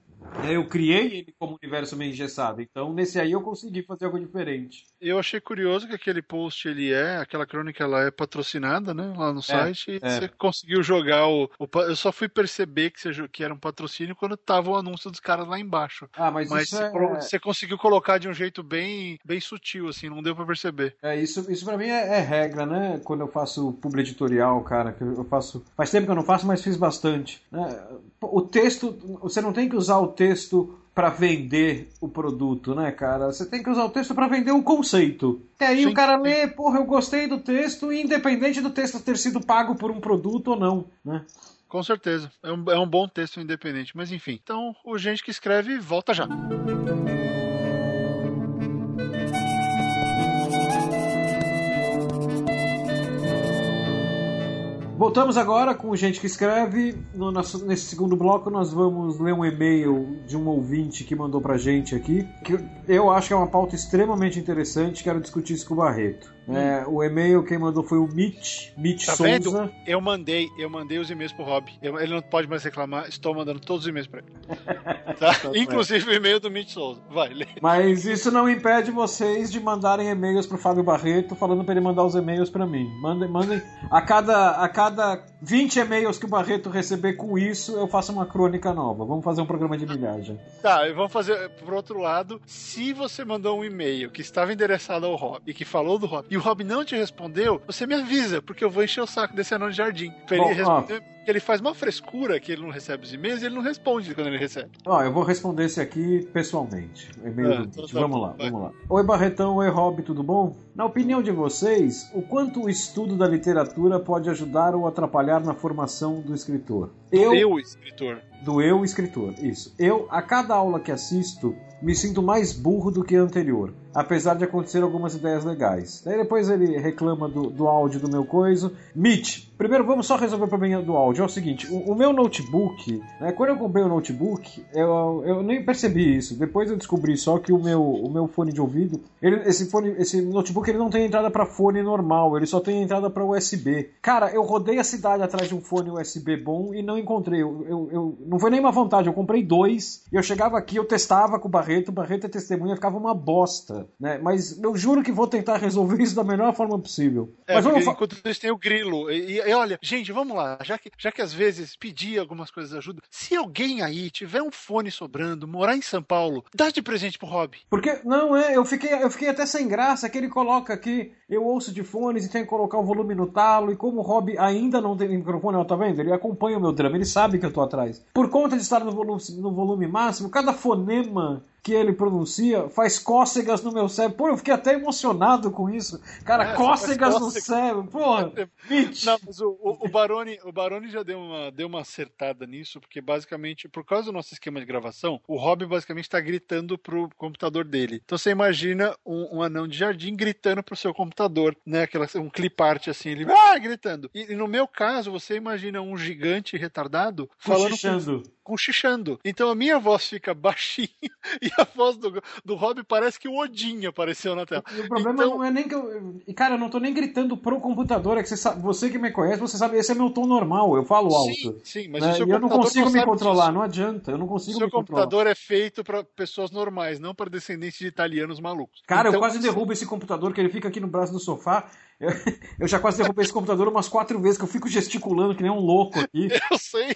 Eu criei ele como universo meio engessado. Então, nesse aí eu consegui fazer algo diferente. Eu achei curioso que aquele post ele é, aquela crônica ela é patrocinada, né? Lá no site. e é. você conseguiu jogar o, o Eu só fui perceber que, você, que era um patrocínio quando tava o anúncio dos caras lá embaixo. Ah, mas, Mas isso você, é, você conseguiu colocar de um jeito bem, bem sutil, assim, não deu pra perceber. é isso, isso para mim é, é regra, né? Quando eu faço publi editorial, cara, que eu faço. Faz tempo que eu não faço, mas fiz bastante. né? O texto, você não tem que usar o texto para vender o produto, né, cara? Você tem que usar o texto para vender o conceito. E aí Sim, o cara lê, porra, eu gostei do texto, independente do texto ter sido pago por um produto ou não, né? Com certeza. É um, é um bom texto independente. Mas enfim. Então, o gente que escreve, volta já. Voltamos agora com gente que escreve. No nosso- nesse segundo bloco, nós vamos ler um e-mail de um ouvinte que mandou pra gente aqui. Que eu acho que é uma pauta extremamente interessante. Quero discutir isso com o Barreto. É, o e-mail quem mandou foi o Mitch, Mitch Tá Souza. vendo? Eu mandei, eu mandei os e-mails pro Rob. Eu- ele não pode mais reclamar, estou mandando todos os e-mails pra ele. Tá? Inclusive o e-mail do Mitch Souza. Vai, lê. Mas isso não impede vocês de mandarem e-mails pro Fábio Barreto falando pra ele mandar os e-mails pra mim. Mandem, mandem. A cada, a cada 20 e-mails que o Barreto receber com isso, eu faço uma crônica nova. Vamos fazer um programa de milhagem. Tá, e vamos fazer por outro lado. Se você mandou um e-mail que estava endereçado ao Rob e que falou do Rob, e o Rob não te respondeu, você me avisa, porque eu vou encher o saco desse anão de jardim. Pra ele Bom, ó. responder, ele faz uma frescura que ele não recebe os e-mails e ele não responde quando ele recebe. Ó, eu vou responder esse aqui pessoalmente. E-mail É, do então tá Vamos lá, vai. vamos lá. Oi Barretão, oi Rob, tudo bom? Na opinião de vocês, o quanto o estudo da literatura pode ajudar ou atrapalhar na formação do escritor? Eu, Eu, escritor. do eu escritor, isso. Eu, a cada aula que assisto, me sinto mais burro do que a anterior, apesar de acontecer algumas ideias legais. Daí depois ele reclama do, do áudio do meu coisa. Mitch, primeiro vamos só resolver o problema do áudio. É o seguinte, o, o meu notebook, né, quando eu comprei o notebook, eu, eu nem percebi isso. Depois eu descobri só que o meu, o meu fone de ouvido, ele- esse, fone, esse notebook ele não tem entrada para fone normal, ele só tem entrada para USB. Cara, eu rodei a cidade atrás de um fone USB bom e não encontrei. Eu, eu, eu- não foi nenhuma vantagem, eu comprei dois e eu chegava aqui, eu testava com o Barreto, o Barreto é testemunha, ficava uma bosta, né? Mas eu juro que vou tentar resolver isso da melhor forma possível. É, Mas vamos enquanto isso tem o grilo. E, e- olha, gente, vamos lá. Já que, já que às vezes pedir algumas coisas ajuda, se alguém aí tiver um fone sobrando, morar em São Paulo, dá de presente pro Rob. Porque, não, é, eu fiquei, eu fiquei até sem graça que ele coloca aqui, eu ouço de fones e tem que colocar o volume no talo, e como o Rob ainda não tem microfone, ó, tá vendo? Ele acompanha o meu drama, ele sabe que eu tô atrás. Por conta de estar no volume, no volume máximo, cada fonema que ele pronuncia faz cócegas no meu cérebro. Pô, eu fiquei até emocionado com isso. Cara, É, cócegas no cérebro. Porra, Mitch. Não, mas o, o, o Baroni, o Baroni já deu uma, deu uma acertada nisso, porque basicamente, por causa do nosso esquema de gravação, o Rob basicamente está gritando pro computador dele. Então você imagina um, um anão de jardim gritando pro seu computador, né? Aquela, um clip art assim, ele ah, gritando. E, e no meu caso, você imagina um gigante retardado falando com, Cochichando. Então a minha voz fica baixinha e a voz do, do Rob parece que o Odin apareceu na tela. E o problema Então- não é nem que eu. Cara, eu não tô nem gritando pro computador. É que você, sabe, você que me conhece, você sabe, esse é meu tom normal. Eu falo alto. Sim, sim, mas né? o seu E eu não consigo me controlar, disso. não adianta. Eu não O consigo seu me controlar. computador é feito para pessoas normais, não para descendentes de italianos malucos. Cara, eu Então, quase derrubo esse computador que ele fica aqui no braço do sofá. Eu, eu já quase derrubei esse computador umas quatro vezes, que eu fico gesticulando que nem um louco aqui. Eu sei.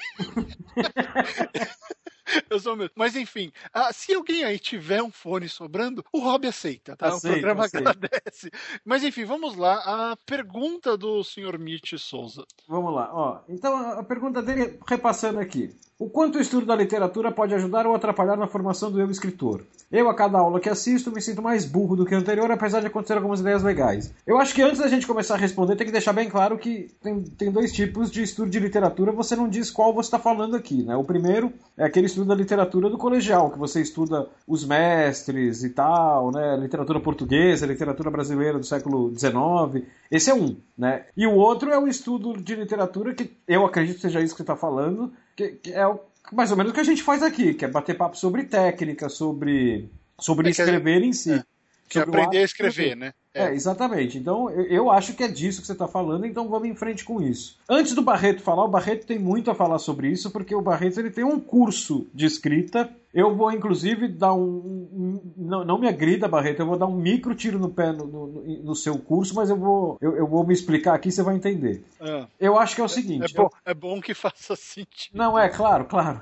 Eu sou mesmo. Mas enfim, ah, se alguém aí tiver um fone sobrando, o Rob aceita, tá? Aceita, o programa aceita. agradece. Mas enfim, vamos lá. A pergunta do Sr. Mitch Souza. Vamos lá, ó. Então a pergunta dele, repassando aqui. O quanto o estudo da literatura pode ajudar ou atrapalhar na formação do eu escritor? Eu, a cada aula que assisto, me sinto mais burro do que o anterior, apesar de acontecer algumas ideias legais. Eu acho que antes da gente começar a responder, tem que deixar bem claro que tem, tem dois tipos de estudo de literatura, você não diz qual você está falando aqui, né? O primeiro é aquele estudo da literatura do colegial, que você estuda os mestres e tal, né? Literatura portuguesa, literatura brasileira do século XIX. Esse é um, né? E o outro é o estudo de literatura, que eu acredito seja isso que você está falando, que, que é o- mais ou menos o que a gente faz aqui, que é bater papo sobre técnica, sobre, sobre É escrever em si. é. Que aprender a escrever, né? É, exatamente. Então, eu, eu acho que é disso que você está falando, então vamos em frente com isso. Antes do Barreto falar, o Barreto tem muito a falar sobre isso, porque o Barreto ele tem um curso de escrita. Eu vou, inclusive, dar um. um- não, não me agrida, Barreto, eu vou dar um micro tiro no pé no, no- no seu curso, mas eu vou, eu, eu vou me explicar aqui, você vai entender. Ah, Eu acho que é o é, seguinte. bom, é bom que faça sentido. Não, é, claro, claro.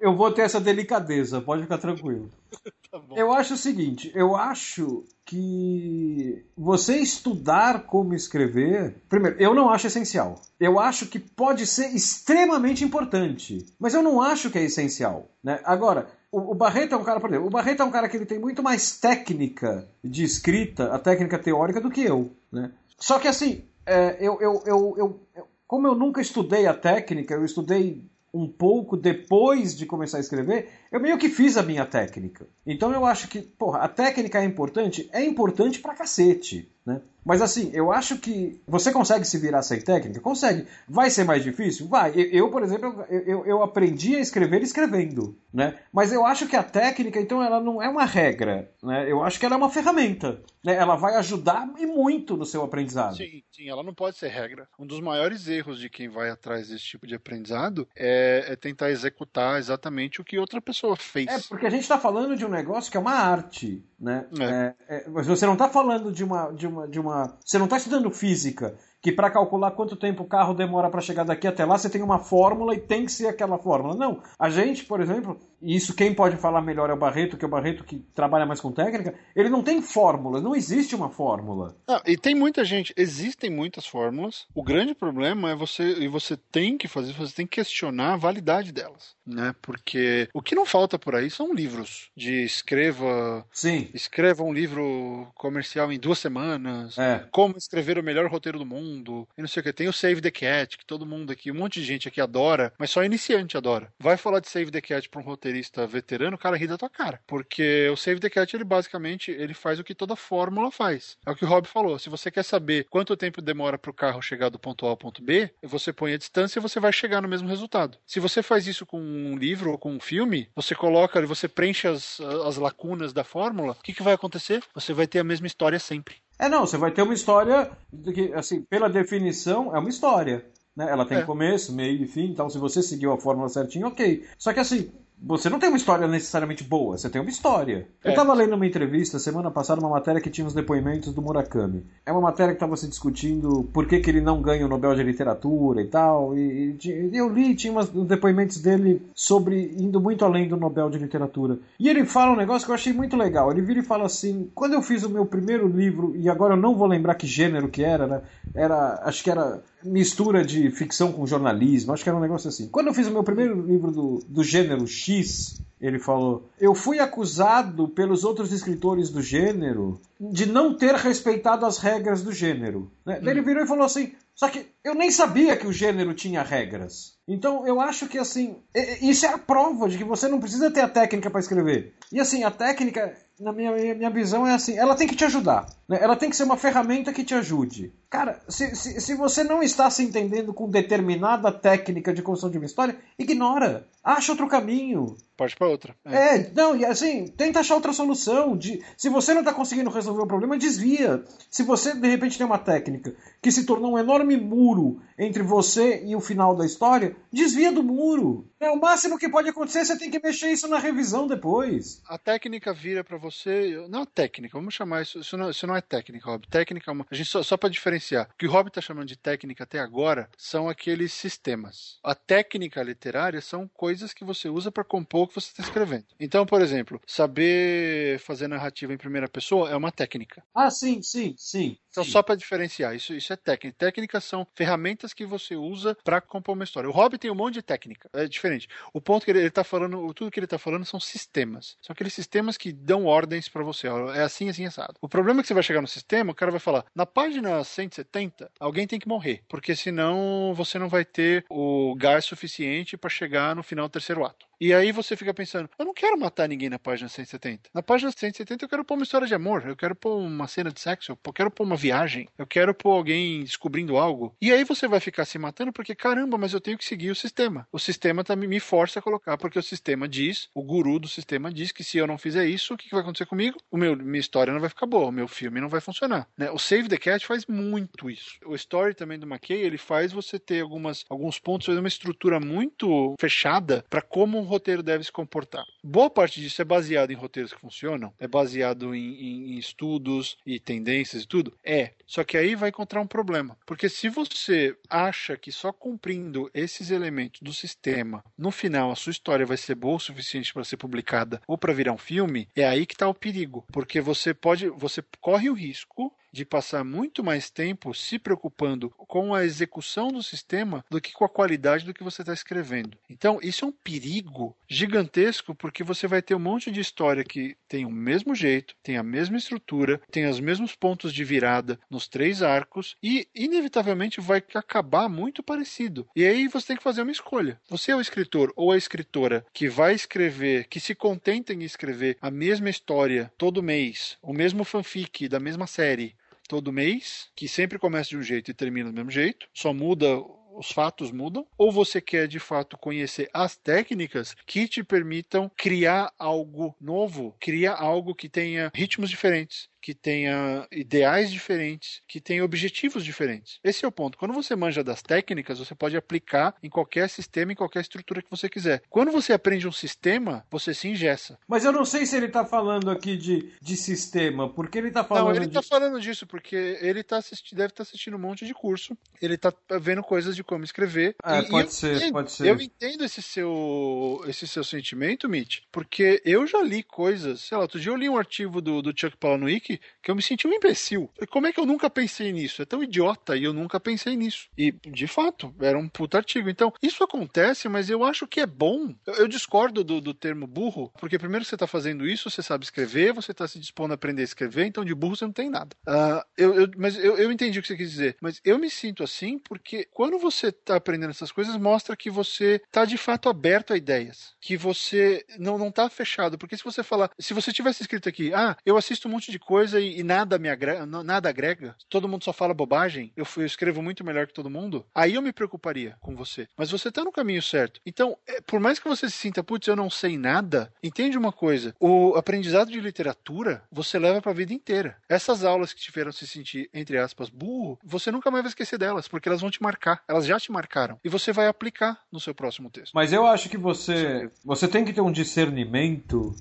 Eu vou ter essa delicadeza, pode ficar tranquilo. Tá bom. Eu acho o seguinte, eu acho que você estudar como escrever. Primeiro, eu não acho essencial. Eu acho que pode ser extremamente importante, mas eu não acho que é essencial. Né? Agora, o, Barreto é um cara, por exemplo, o Barreto é um cara que ele tem muito mais técnica de escrita, a técnica teórica, do que eu. Né? Só que assim, é, eu, eu, eu- eu- como eu nunca estudei a técnica, eu estudei um pouco depois de começar a escrever, eu meio que fiz a minha técnica. Então eu acho que, porra, a técnica é importante? É importante pra cacete, né? Mas assim, eu acho que você consegue se virar sem técnica? Consegue. Vai ser mais difícil? Vai. Eu, por exemplo, eu, eu, eu aprendi a escrever escrevendo, né? Mas eu acho que a técnica, então, ela não é uma regra, né? Eu acho que ela é uma ferramenta, né? Ela vai ajudar e muito no seu aprendizado. Sim, sim, ela não pode ser regra. Um dos maiores erros de quem vai atrás desse tipo de aprendizado é, é tentar executar exatamente o que outra pessoa fez. É, porque a gente está falando de um negócio que é uma arte, né? É. É, é, mas você não está falando de uma, de uma, de uma. Você não está estudando física, que para calcular quanto tempo o carro demora para chegar daqui até lá, você tem uma fórmula e tem que ser aquela fórmula. Não. A gente, por exemplo, e isso quem pode falar melhor é o Barreto, que é o Barreto que trabalha mais com técnica, ele não tem fórmula, não existe uma fórmula. Ah, e tem muita gente, existem muitas fórmulas. O grande problema é você, e você tem que fazer, você tem que questionar a validade delas, né? Porque o que não falta por aí são livros de escreva, Sim. escreva um livro comercial em duas semanas, É. como escrever o melhor roteiro do mundo, e não sei o que. Tem o Save the Cat, que todo mundo aqui, um monte de gente aqui adora, mas só iniciante adora. Vai falar de Save the Cat para um roteirista veterano, o cara ri da tua cara. Porque o Save the Cat, ele basicamente, ele faz o que toda fórmula faz. É o que o Rob falou. Se você quer saber quanto tempo demora para o carro chegar do ponto A ao ponto B, você põe a distância e você vai chegar no mesmo resultado. Se você faz isso com um livro ou com um filme, você coloca, você preenche as, as lacunas da fórmula, o que, que vai acontecer? Você vai ter a mesma história sempre. É, não, você vai ter uma história que, assim, pela definição, é uma história. Né? Ela tem É. começo, meio e fim, então se você seguiu a fórmula certinho, ok. Só que assim, você não tem uma história necessariamente boa, você tem uma história. Eu É. estava lendo uma entrevista semana passada, uma matéria que tinha os depoimentos do Murakami. É uma matéria que estava se discutindo por que, que ele não ganha o Nobel de Literatura e tal. E, e eu li, tinha umas, uns depoimentos dele sobre indo muito além do Nobel de Literatura. E ele fala um negócio que eu achei muito legal. Ele vira e fala assim: quando eu fiz o meu primeiro livro, e agora eu não vou lembrar que gênero que era, né? Era. Acho que era mistura de ficção com jornalismo, acho que era um negócio assim. Quando eu fiz o meu primeiro livro do, do gênero X, ele falou: Eu fui acusado pelos outros escritores do gênero de não ter respeitado as regras do gênero. Né? Hum. Ele virou e falou assim: Só que eu nem sabia que o gênero tinha regras. Então eu acho que assim, isso é a prova de que você não precisa ter a técnica para escrever. E assim, a técnica na minha, minha visão, é assim: ela tem que te ajudar. Né? Ela tem que ser uma ferramenta que te ajude. Cara, se, se, se você não está se entendendo com determinada técnica de construção de uma história, ignora. Acha outro caminho. Pode para outra. É. é. não, e assim, tenta achar outra solução. De, se você não está conseguindo resolver o problema, desvia. Se você, de repente, tem uma técnica que se tornou um enorme muro entre você e o final da história, desvia do muro. É, o máximo que pode acontecer, você tem que mexer isso na revisão depois. A técnica vira para você. Não técnica, vamos chamar isso. Isso não, isso não é técnica, Rob. Técnica é uma. A gente só, só para diferenciar. O que o Rob está chamando de técnica até agora são aqueles sistemas. A técnica literária são coisas que você usa para compor o que você está escrevendo. Então, por exemplo, saber fazer narrativa em primeira pessoa é uma técnica. Ah, sim, sim, sim. Então, sim. só para diferenciar, isso, isso é técnica. Técnicas são ferramentas que você usa para compor uma história. O Rob tem um monte de técnica. É diferente. O ponto que ele, está falando, tudo que ele está falando são sistemas. São aqueles sistemas que dão ordens para você. É assim, assim, assado. O problema é que você vai chegar no sistema, o cara vai falar: na página 170, alguém tem que morrer, porque senão você não vai ter o gás suficiente para chegar no final do terceiro ato. E aí você fica pensando, eu não quero matar ninguém na página 170. Na página 170 eu quero pôr uma história de amor, eu quero pôr uma cena de sexo, eu quero pôr uma viagem, eu quero pôr alguém descobrindo algo. E aí você vai ficar se matando porque, caramba, mas eu tenho que seguir o sistema. O sistema tá, me força a colocar, porque o sistema diz, o guru do sistema diz que se eu não fizer isso, o que, que vai acontecer comigo? O meu, minha história não vai ficar boa, o meu filme não vai funcionar. Né? O Save the Cat faz muito isso. O story também do McKay, ele faz você ter algumas, alguns pontos, uma estrutura muito fechada para como roteiro deve se comportar. Boa parte disso é baseado em roteiros que funcionam, é baseado em, em, em estudos e tendências e tudo. É. Só que aí vai encontrar um problema. Porque se você acha que só cumprindo esses elementos do sistema, no final a sua história vai ser boa o suficiente para ser publicada ou para virar um filme, é aí que está o perigo. Porque você pode, você corre o risco de passar muito mais tempo se preocupando com a execução do sistema do que com a qualidade do que você está escrevendo. Então, isso é um perigo gigantesco porque você vai ter um monte de história que tem o mesmo jeito, tem a mesma estrutura, tem os mesmos pontos de virada nos três arcos e, inevitavelmente, vai acabar muito parecido. E aí você tem que fazer uma escolha. Você é o escritor ou a escritora que vai escrever, que se contenta em escrever a mesma história todo mês, o mesmo fanfic da mesma série, todo mês, que sempre começa de um jeito e termina do mesmo jeito, só muda os fatos mudam, ou você quer de fato conhecer as técnicas que te permitam criar algo novo, criar algo que tenha ritmos diferentes, que tenha ideais diferentes, que tenha objetivos diferentes. Esse é o ponto. Quando você manja das técnicas, você pode aplicar em qualquer sistema, em qualquer estrutura que você quiser. Quando você aprende um sistema, você se ingessa. Mas eu não sei se ele está falando aqui de, de sistema, porque ele está falando. Não, ele está de... falando disso, porque ele tá assisti... deve estar tá assistindo um monte de curso, ele está vendo coisas de como escrever. É, pode ser, entendo, pode ser. Eu entendo esse seu, esse seu sentimento, Mitch, porque eu já li coisas, sei lá, outro dia eu li um artigo do, do Chuck Palahniuk que, que eu me senti um imbecil. Como é que eu nunca pensei nisso? É tão idiota e eu nunca pensei nisso. E, de fato, era um puta artigo. Então, isso acontece, mas eu acho que é bom. Eu, eu discordo do, do, termo burro, porque primeiro você está fazendo isso, você sabe escrever, você está se dispondo a aprender a escrever, então de burro você não tem nada. Uh, eu, eu, mas eu, eu entendi o que você quis dizer. Mas eu me sinto assim porque quando você está aprendendo essas coisas, mostra que você está de fato aberto a ideias. Que você não, não tá fechado. Porque se você falar, se você tivesse escrito aqui, ah, eu assisto um monte de coisa coisa e, e, nada me agrega, nada agrega, todo mundo só fala bobagem, eu, eu, escrevo muito melhor que todo mundo, aí eu me preocuparia com você. Mas você tá no caminho certo. Então, é, por mais que você se sinta, putz, eu não sei nada, entende uma coisa: o aprendizado de literatura você leva para a vida inteira. Essas aulas que te fizeram se sentir, entre aspas, burro, você nunca mais vai esquecer delas, porque elas vão te marcar. Elas já te marcaram. E você vai aplicar no seu próximo texto. Mas eu acho que você, você tem que ter um discernimento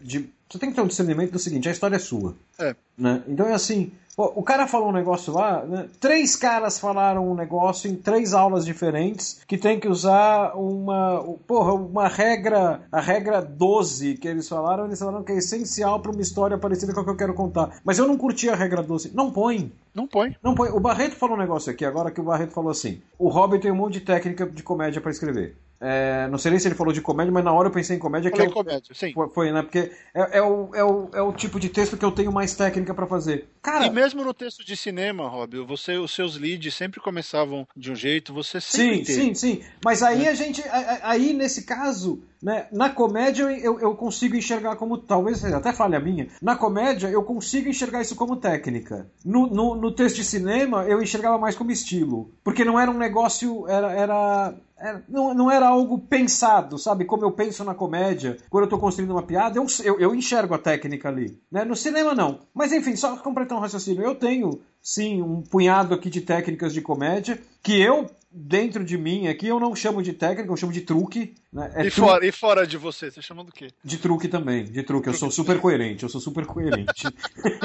de você tem que ter um discernimento do seguinte: a história é sua. É. Né? Então é assim: pô, o cara falou um negócio lá, né? três caras falaram um negócio em três aulas diferentes que tem que usar uma, porra, uma regra, a regra 12 que eles falaram, eles falaram que é essencial para uma história parecida com a que eu quero contar. Mas eu não curti a regra 12. Não põe. Não põe. Não põe. O Barreto falou um negócio aqui, agora que o Barreto falou assim: o Hobbit tem um monte de técnica de comédia para escrever. É, não sei nem se ele falou de comédia, mas na hora eu pensei em comédia. Falei que é o, comédia, sim. Foi, né? Porque é, é, o, é, o, é o tipo de texto que eu tenho mais técnica para fazer. Cara, e mesmo no texto de cinema, Rob, você, os seus leads sempre começavam de um jeito, você sempre Sim, teve. sim, sim. Mas aí é. a gente, aí nesse caso, né, na comédia eu, eu consigo enxergar como, talvez até falha minha, na comédia eu consigo enxergar isso como técnica. No, no, no texto de cinema eu enxergava mais como estilo. Porque não era um negócio, era, era é, não, não era algo pensado, sabe? Como eu penso na comédia, quando eu tô construindo uma piada, eu, eu, eu enxergo a técnica ali. Né? No cinema, não. Mas enfim, só completar um raciocínio. Eu tenho, sim, um punhado aqui de técnicas de comédia que eu, dentro de mim aqui, eu não chamo de técnica, eu chamo de truque. Né? É e, truque. Fora, e fora de você, você chama do quê? De truque também, de truque. Eu sou super coerente, eu sou super coerente.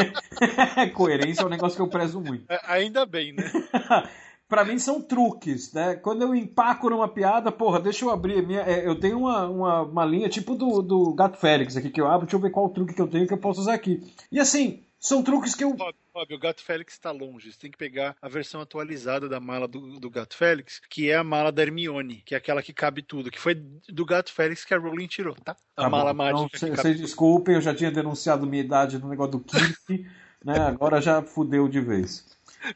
Coerência é um negócio que eu prezo muito. É, ainda bem, né? para mim são truques, né? Quando eu empaco numa piada, porra, deixa eu abrir minha. É, eu tenho uma, uma, uma, linha tipo do, do Gato Félix aqui que eu abro, deixa eu ver qual truque que eu tenho que eu posso usar aqui. E assim, são truques que eu. Fábio, o Gato Félix está longe. Você tem que pegar a versão atualizada da mala do, do, Gato Félix, que é a mala da Hermione, que é aquela que cabe tudo, que foi do Gato Félix que a Rowling tirou, tá? A tá mala bom. mágica. Então, Vocês desculpem, eu já tinha denunciado minha idade no negócio do Kirk, né? Agora já fudeu de vez.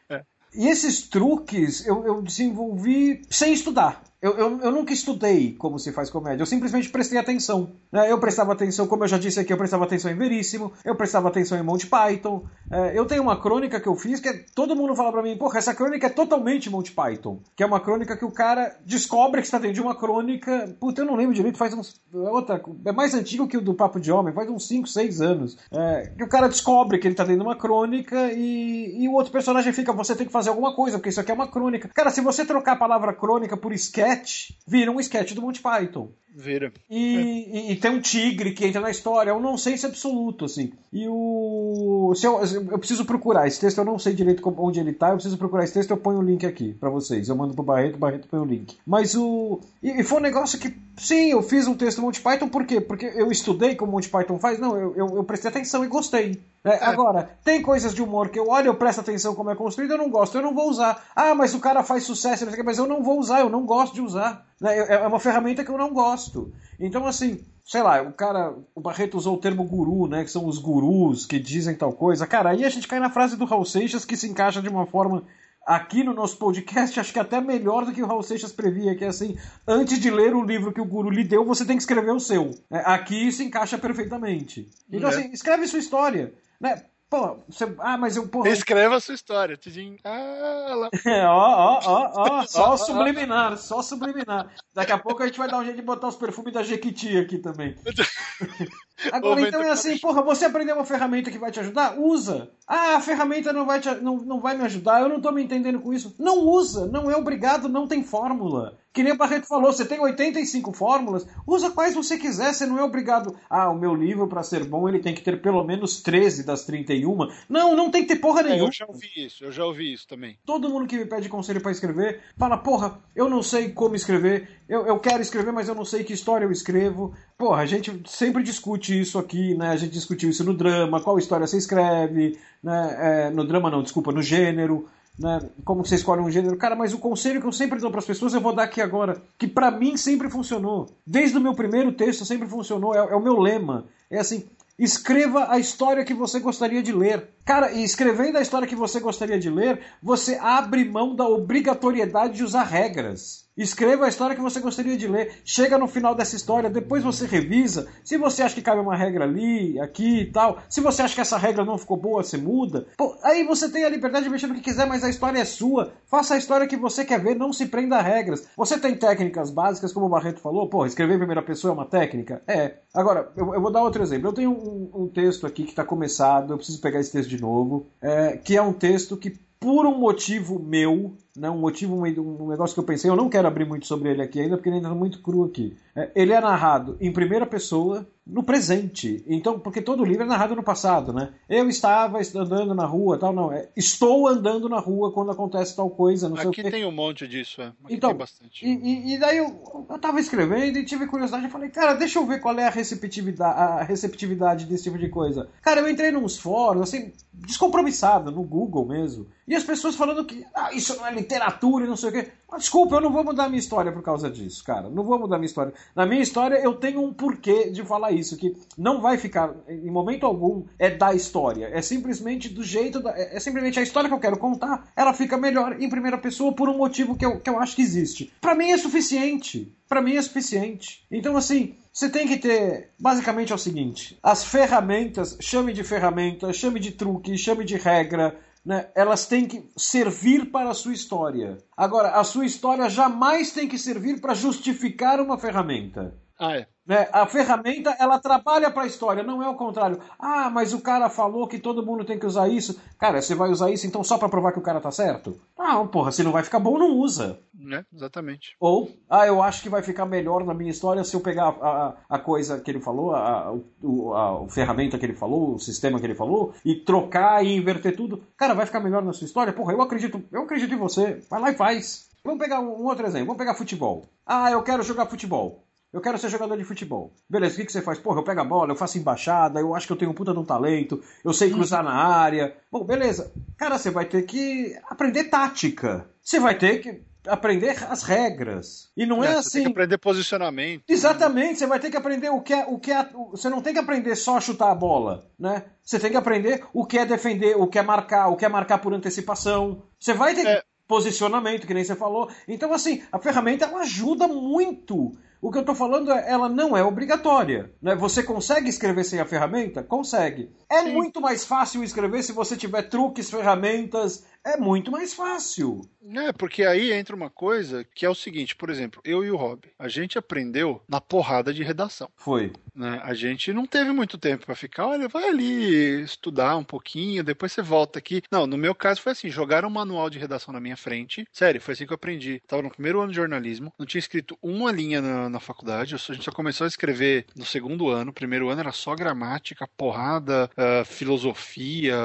É. E esses truques eu, eu desenvolvi sem estudar. Eu, eu, eu, nunca estudei como se faz comédia, eu simplesmente prestei atenção. Né? Eu prestava atenção, como eu já disse aqui, eu prestava atenção em Veríssimo, eu prestava atenção em Monty Python. É, eu tenho uma crônica que eu fiz que é, todo mundo fala pra mim, porra, essa crônica é totalmente Monty Python. Que é uma crônica que o cara descobre que está dentro de uma crônica. Puta, eu não lembro direito, faz uns. Outra, é mais antigo que o do Papo de Homem, faz uns 5, 6 anos. É, que o cara descobre que ele está dentro de uma crônica e, e o outro personagem fica, você tem que fazer alguma coisa, porque isso aqui é uma crônica. Cara, se você trocar a palavra crônica por sketch, sketch, vira um sketch do Monty Python. Vira. E, é. e, e, tem um tigre que entra na história, é um nonsense absoluto, assim. E o. Se eu, eu preciso procurar esse texto, eu não sei direito onde ele tá, eu preciso procurar esse texto, eu ponho o link aqui para vocês. Eu mando pro Barreto, o Barreto põe o link. Mas o. E, e, foi um negócio que, sim, eu fiz um texto do Monty Python, por quê? Porque eu estudei como o Monty Python faz? Não, eu, eu, eu prestei atenção e gostei. É, é. Agora, tem coisas de humor que eu olho, eu presto atenção como é construído, eu não gosto, eu não vou usar. Ah, mas o cara faz sucesso, mas eu não vou usar, eu não gosto de usar. Né? É, é uma ferramenta que eu não gosto. Então, assim, sei lá, o cara, o Barreto usou o termo guru, né? Que são os gurus que dizem tal coisa. Cara, aí a gente cai na frase do Raul Seixas que se encaixa de uma forma aqui no nosso podcast, acho que até melhor do que o Raul Seixas previa, que é assim, antes de ler o livro que o guru lhe deu, você tem que escrever o seu. É, aqui se encaixa perfeitamente. Então, é. assim, escreve sua história. Né? Pô, você... Ah, mas eu, porra. Escreva a sua história, Tidinho. Ah, lá. ó, ó, ó, ó, só subliminar, só subliminar. Daqui a pouco a gente vai dar um jeito de botar os perfumes da Jequiti aqui também. Agora, então é assim, porra, você aprendeu uma ferramenta que vai te ajudar? Usa. Ah, a ferramenta não vai, te, não, não vai me ajudar, eu não tô me entendendo com isso. Não usa, não é obrigado, não tem fórmula. Que nem o Barreto falou, você tem 85 fórmulas, usa quais você quiser, você não é obrigado. Ah, o meu livro, para ser bom, ele tem que ter pelo menos 13 das 31. Não, não tem que ter porra é, nenhuma. eu já ouvi isso, eu já ouvi isso também. Todo mundo que me pede conselho para escrever, fala, porra, eu não sei como escrever, eu, eu quero escrever, mas eu não sei que história eu escrevo. Porra, a gente sempre discute isso aqui, né? A gente discutiu isso no drama, qual história você escreve, né? É, no drama não, desculpa, no gênero. Né, como você escolhe um gênero. Cara, mas o conselho que eu sempre dou para as pessoas eu vou dar aqui agora, que para mim sempre funcionou. Desde o meu primeiro texto sempre funcionou, é, é, o meu lema. É assim, escreva a história que você gostaria de ler. Cara, e escrevendo a história que você gostaria de ler, você abre mão da obrigatoriedade de usar regras. Escreva a história que você gostaria de ler. Chega no final dessa história, depois você revisa. Se você acha que cabe uma regra ali, aqui e tal. Se você acha que essa regra não ficou boa, você muda. Pô, aí você tem a liberdade de mexer no que quiser, mas a história é sua. Faça a história que você quer ver, não se prenda a regras. Você tem técnicas básicas, como o Barreto falou. Pô, escrever em primeira pessoa é uma técnica? É. Agora, eu, eu vou dar outro exemplo. Eu tenho um, um texto aqui que está começado, eu preciso pegar esse texto de novo, é, que é um texto que por um motivo meu, né, um motivo, um negócio que eu pensei, eu não quero abrir muito sobre ele aqui ainda, porque ele ainda está muito cru aqui. É, ele é narrado em primeira pessoa, no presente. Então, porque todo livro é narrado no passado, né? Eu estava andando na rua, tal, não. É, estou andando na rua quando acontece tal coisa, não Aqui tem um monte disso, é. Aqui então, tem bastante. E, e, daí eu, eu tava escrevendo e tive curiosidade, eu falei, cara, deixa eu ver qual é a receptividade, a receptividade desse tipo de coisa. Cara, eu entrei nos fóruns, assim, descompromissado, no Google mesmo. E as pessoas falando que ah, isso não é literatura e não sei o quê. Desculpa, eu não vou mudar minha história por causa disso, cara. Não vou mudar minha história. Na minha história, eu tenho um porquê de falar isso, que não vai ficar, em momento algum, é da história. É simplesmente do jeito. Da, é, é simplesmente a história que eu quero contar, ela fica melhor em primeira pessoa por um motivo que eu, que eu acho que existe. Para mim é suficiente. Para mim é suficiente. Então, assim, você tem que ter. Basicamente é o seguinte: as ferramentas, chame de ferramenta, chame de truque, chame de regra né, elas têm que servir para a sua história. Agora, a sua história jamais tem que servir para justificar uma ferramenta. Ah, é. Né? A ferramenta, ela trabalha para a história, não é o contrário. Ah, mas o cara falou que todo mundo tem que usar isso. Cara, você vai usar isso então só para provar que o cara tá certo? Não, porra, se não vai ficar bom, não usa. É, exatamente. Ou, ah, eu acho que vai ficar melhor na minha história se eu pegar a, a, a coisa que ele falou, a, a, a, ferramenta que ele falou, o sistema que ele falou, e trocar e inverter tudo. Cara, vai ficar melhor na sua história? Porra, eu acredito, eu acredito em você. Vai lá e faz. Vamos pegar um outro exemplo. Vamos pegar futebol. Ah, eu quero jogar futebol. Eu quero ser jogador de futebol. Beleza, o que, que você faz? Porra, eu pego a bola, eu faço embaixada, eu acho que eu tenho um puta de um talento, eu sei cruzar na área. Bom, beleza. Cara, você vai ter que aprender tática. Você vai ter que aprender as regras. E não é, é assim. Você tem que aprender posicionamento. Exatamente, você vai ter que aprender o que é. O que é você não tem que aprender só a chutar a bola, né? Você tem que aprender o que é defender, o que é marcar, o que é marcar por antecipação. Você vai ter é. posicionamento, que nem você falou. Então, assim, a ferramenta ajuda muito o que eu estou falando é, ela não é obrigatória. Né? Você consegue escrever sem a ferramenta? Consegue. É Sim. muito mais fácil escrever se você tiver truques, ferramentas. É muito mais fácil. É, porque aí entra uma coisa que é o seguinte, por exemplo, eu e o Rob, a gente aprendeu na porrada de redação. Foi. Né? A gente não teve muito tempo para ficar, olha, vai ali estudar um pouquinho, depois você volta aqui. Não, no meu caso foi assim, jogaram um manual de redação na minha frente. Sério, foi assim que eu aprendi. Tava no primeiro ano de jornalismo, não tinha escrito uma linha na, na faculdade. A gente só começou a escrever no segundo ano. Primeiro ano era só gramática, porrada, uh, filosofia,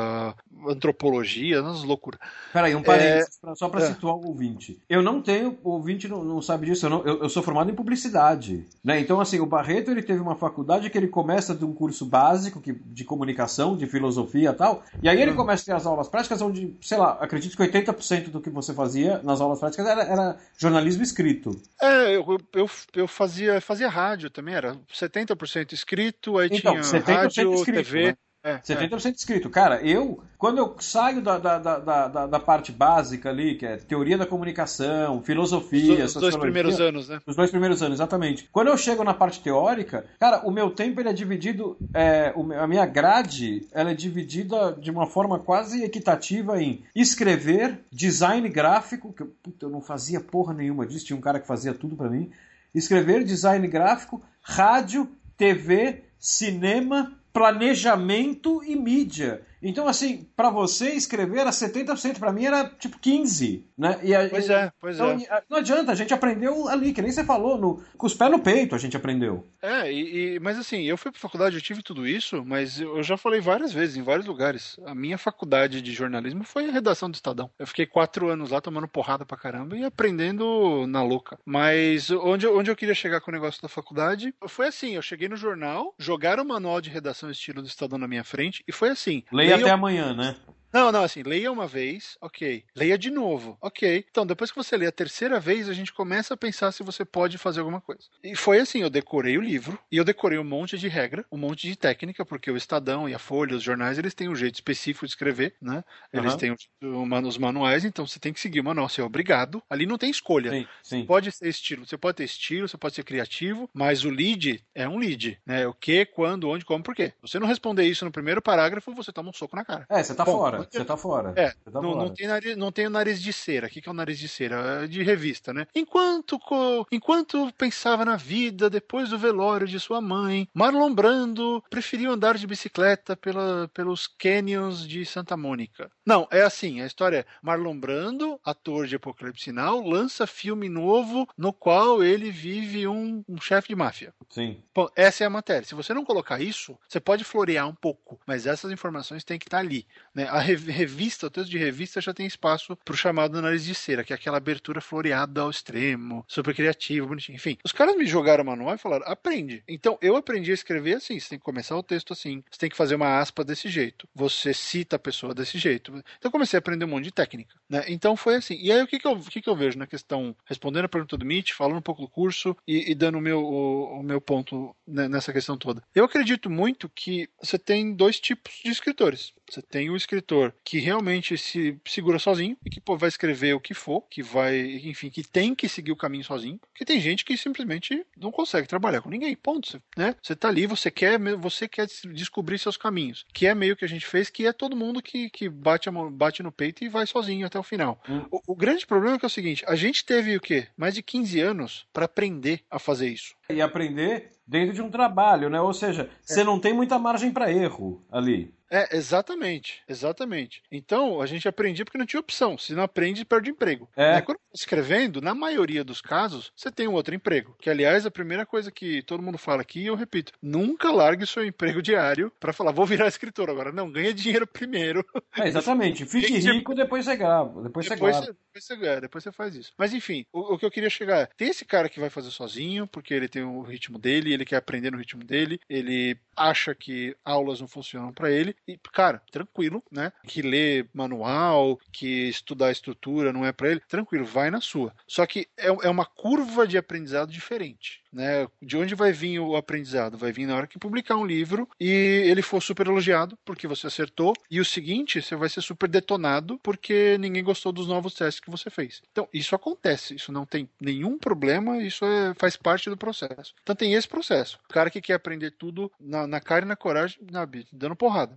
antropologia, umas loucuras. Peraí, um parênteses, é... só para é. situar o ouvinte. Eu não tenho, o ouvinte não, não sabe disso, eu, não, eu, eu, sou formado em publicidade. Né? Então, assim, o Barreto ele teve uma faculdade que ele começa de um curso básico que, de comunicação, de filosofia e tal, e aí ele uhum. começa a ter as aulas práticas onde, sei lá, acredito que 80% do que você fazia nas aulas práticas era, era jornalismo escrito. É, eu, eu, eu fazia, fazia rádio também, era 70% escrito, aí então, tinha rádio, escrito, TV. Né? É, 70% é. escrito. Cara, eu, quando eu saio da, da, da, da, da parte básica ali, que é teoria da comunicação, filosofia, Os, os dois primeiros anos, né? Os dois primeiros anos, exatamente. Quando eu chego na parte teórica, cara, o meu tempo ele é dividido, é, a minha grade, ela é dividida de uma forma quase equitativa em escrever, design gráfico, que eu, puta, eu não fazia porra nenhuma disso, tinha um cara que fazia tudo para mim, escrever, design gráfico, rádio, TV, cinema, planejamento e mídia. Então, assim, para você escrever era 70%, para mim era tipo 15%. Né? E a, pois é, pois então, é. Não adianta, a gente aprendeu ali, que nem você falou, no, com os pés no peito a gente aprendeu. É, e, e, mas assim, eu fui pra faculdade, eu tive tudo isso, mas eu já falei várias vezes, em vários lugares. A minha faculdade de jornalismo foi a redação do Estadão. Eu fiquei quatro anos lá tomando porrada pra caramba e aprendendo na louca. Mas onde, onde eu queria chegar com o negócio da faculdade foi assim: eu cheguei no jornal, jogaram o manual de redação estilo do Estadão na minha frente, e foi assim. Leia leia até amanhã, né? Não, não, assim, leia uma vez, ok. Leia de novo, ok. Então, depois que você lê a terceira vez, a gente começa a pensar se você pode fazer alguma coisa. E foi assim, eu decorei o livro, e eu decorei um monte de regra, um monte de técnica, porque o Estadão e a Folha, os jornais, eles têm um jeito específico de escrever, né? Eles uhum. têm os manuais, então você tem que seguir o manual, você é obrigado. Ali não tem escolha. Sim, sim. Pode ser estilo, você pode ter estilo, você pode ser criativo, mas o lead é um lead, né? O que, quando, onde, como, por quê. Se você não responder isso no primeiro parágrafo, você toma um soco na cara. É, você tá Bom, fora fora. Você tá fora. É, tá não, fora. Não, tem nariz, não tem o nariz de cera. O que, que é o nariz de cera? É de revista, né? Enquanto, enquanto pensava na vida depois do velório de sua mãe, Marlon Brando preferiu andar de bicicleta pela, pelos canyons de Santa Mônica. Não, é assim, a história é Marlon Brando, ator de Apocalipse Sinal, lança filme novo no qual ele vive um, um chefe de máfia. Sim. Bom, essa é a matéria. Se você não colocar isso, você pode florear um pouco, mas essas informações têm que estar ali. Né? A revista, o texto de revista já tem espaço pro chamado nariz de cera, que é aquela abertura floreada ao extremo, super criativa, bonitinho. Enfim, os caras me jogaram manual e falaram: aprende. Então, eu aprendi a escrever assim. Você tem que começar o texto assim. Você tem que fazer uma aspa desse jeito. Você cita a pessoa desse jeito. Então, eu comecei a aprender um monte de técnica. Né? Então, foi assim. E aí, o que, que, eu, o que, que eu vejo na questão, respondendo a pergunta do Mitch, falando um pouco do curso e, e dando o meu, o, o meu ponto nessa questão toda. Eu acredito muito que você tem dois tipos de escritores. Você tem o escritor que realmente se segura sozinho e que pô, vai escrever o que for, que vai, enfim, que tem que seguir o caminho sozinho. Porque tem gente que simplesmente não consegue trabalhar com ninguém, ponto. Né? Você tá ali, você quer, você quer descobrir seus caminhos, que é meio que a gente fez, que é todo mundo que, que bate, mão, bate no peito e vai sozinho até o final. Hum. O, o grande problema é, que é o seguinte: a gente teve o quê? Mais de 15 anos para aprender a fazer isso. E aprender dentro de um trabalho, né? Ou seja, é. você não tem muita margem para erro ali. É, exatamente, exatamente. Então, a gente aprendia porque não tinha opção. Se não aprende, perde emprego. É. Né? Quando escrevendo, na maioria dos casos, você tem um outro emprego. Que, aliás, a primeira coisa que todo mundo fala aqui, eu repito, nunca largue seu emprego diário para falar, vou virar escritor agora. Não, ganha dinheiro primeiro. É, exatamente. Fique rico, depois você grava. Depois, depois você grava. depois você ganha, depois você faz isso. Mas enfim, o, o, que eu queria chegar é, tem esse cara que vai fazer sozinho, porque ele tem o ritmo dele, ele quer aprender no ritmo dele, ele acha que aulas não funcionam para ele, e, cara, tranquilo, né? Que ler manual, que estudar estrutura não é para ele, tranquilo, vai na sua. Só que é, é uma curva de aprendizado diferente. Né? De onde vai vir o aprendizado? Vai vir na hora que publicar um livro e ele for super elogiado porque você acertou, e o seguinte, você vai ser super detonado porque ninguém gostou dos novos testes que você fez. Então, isso acontece, isso não tem nenhum problema, isso é, faz parte do processo. Então, tem esse processo. O cara que quer aprender tudo na, na cara e na coragem, na, dando porrada.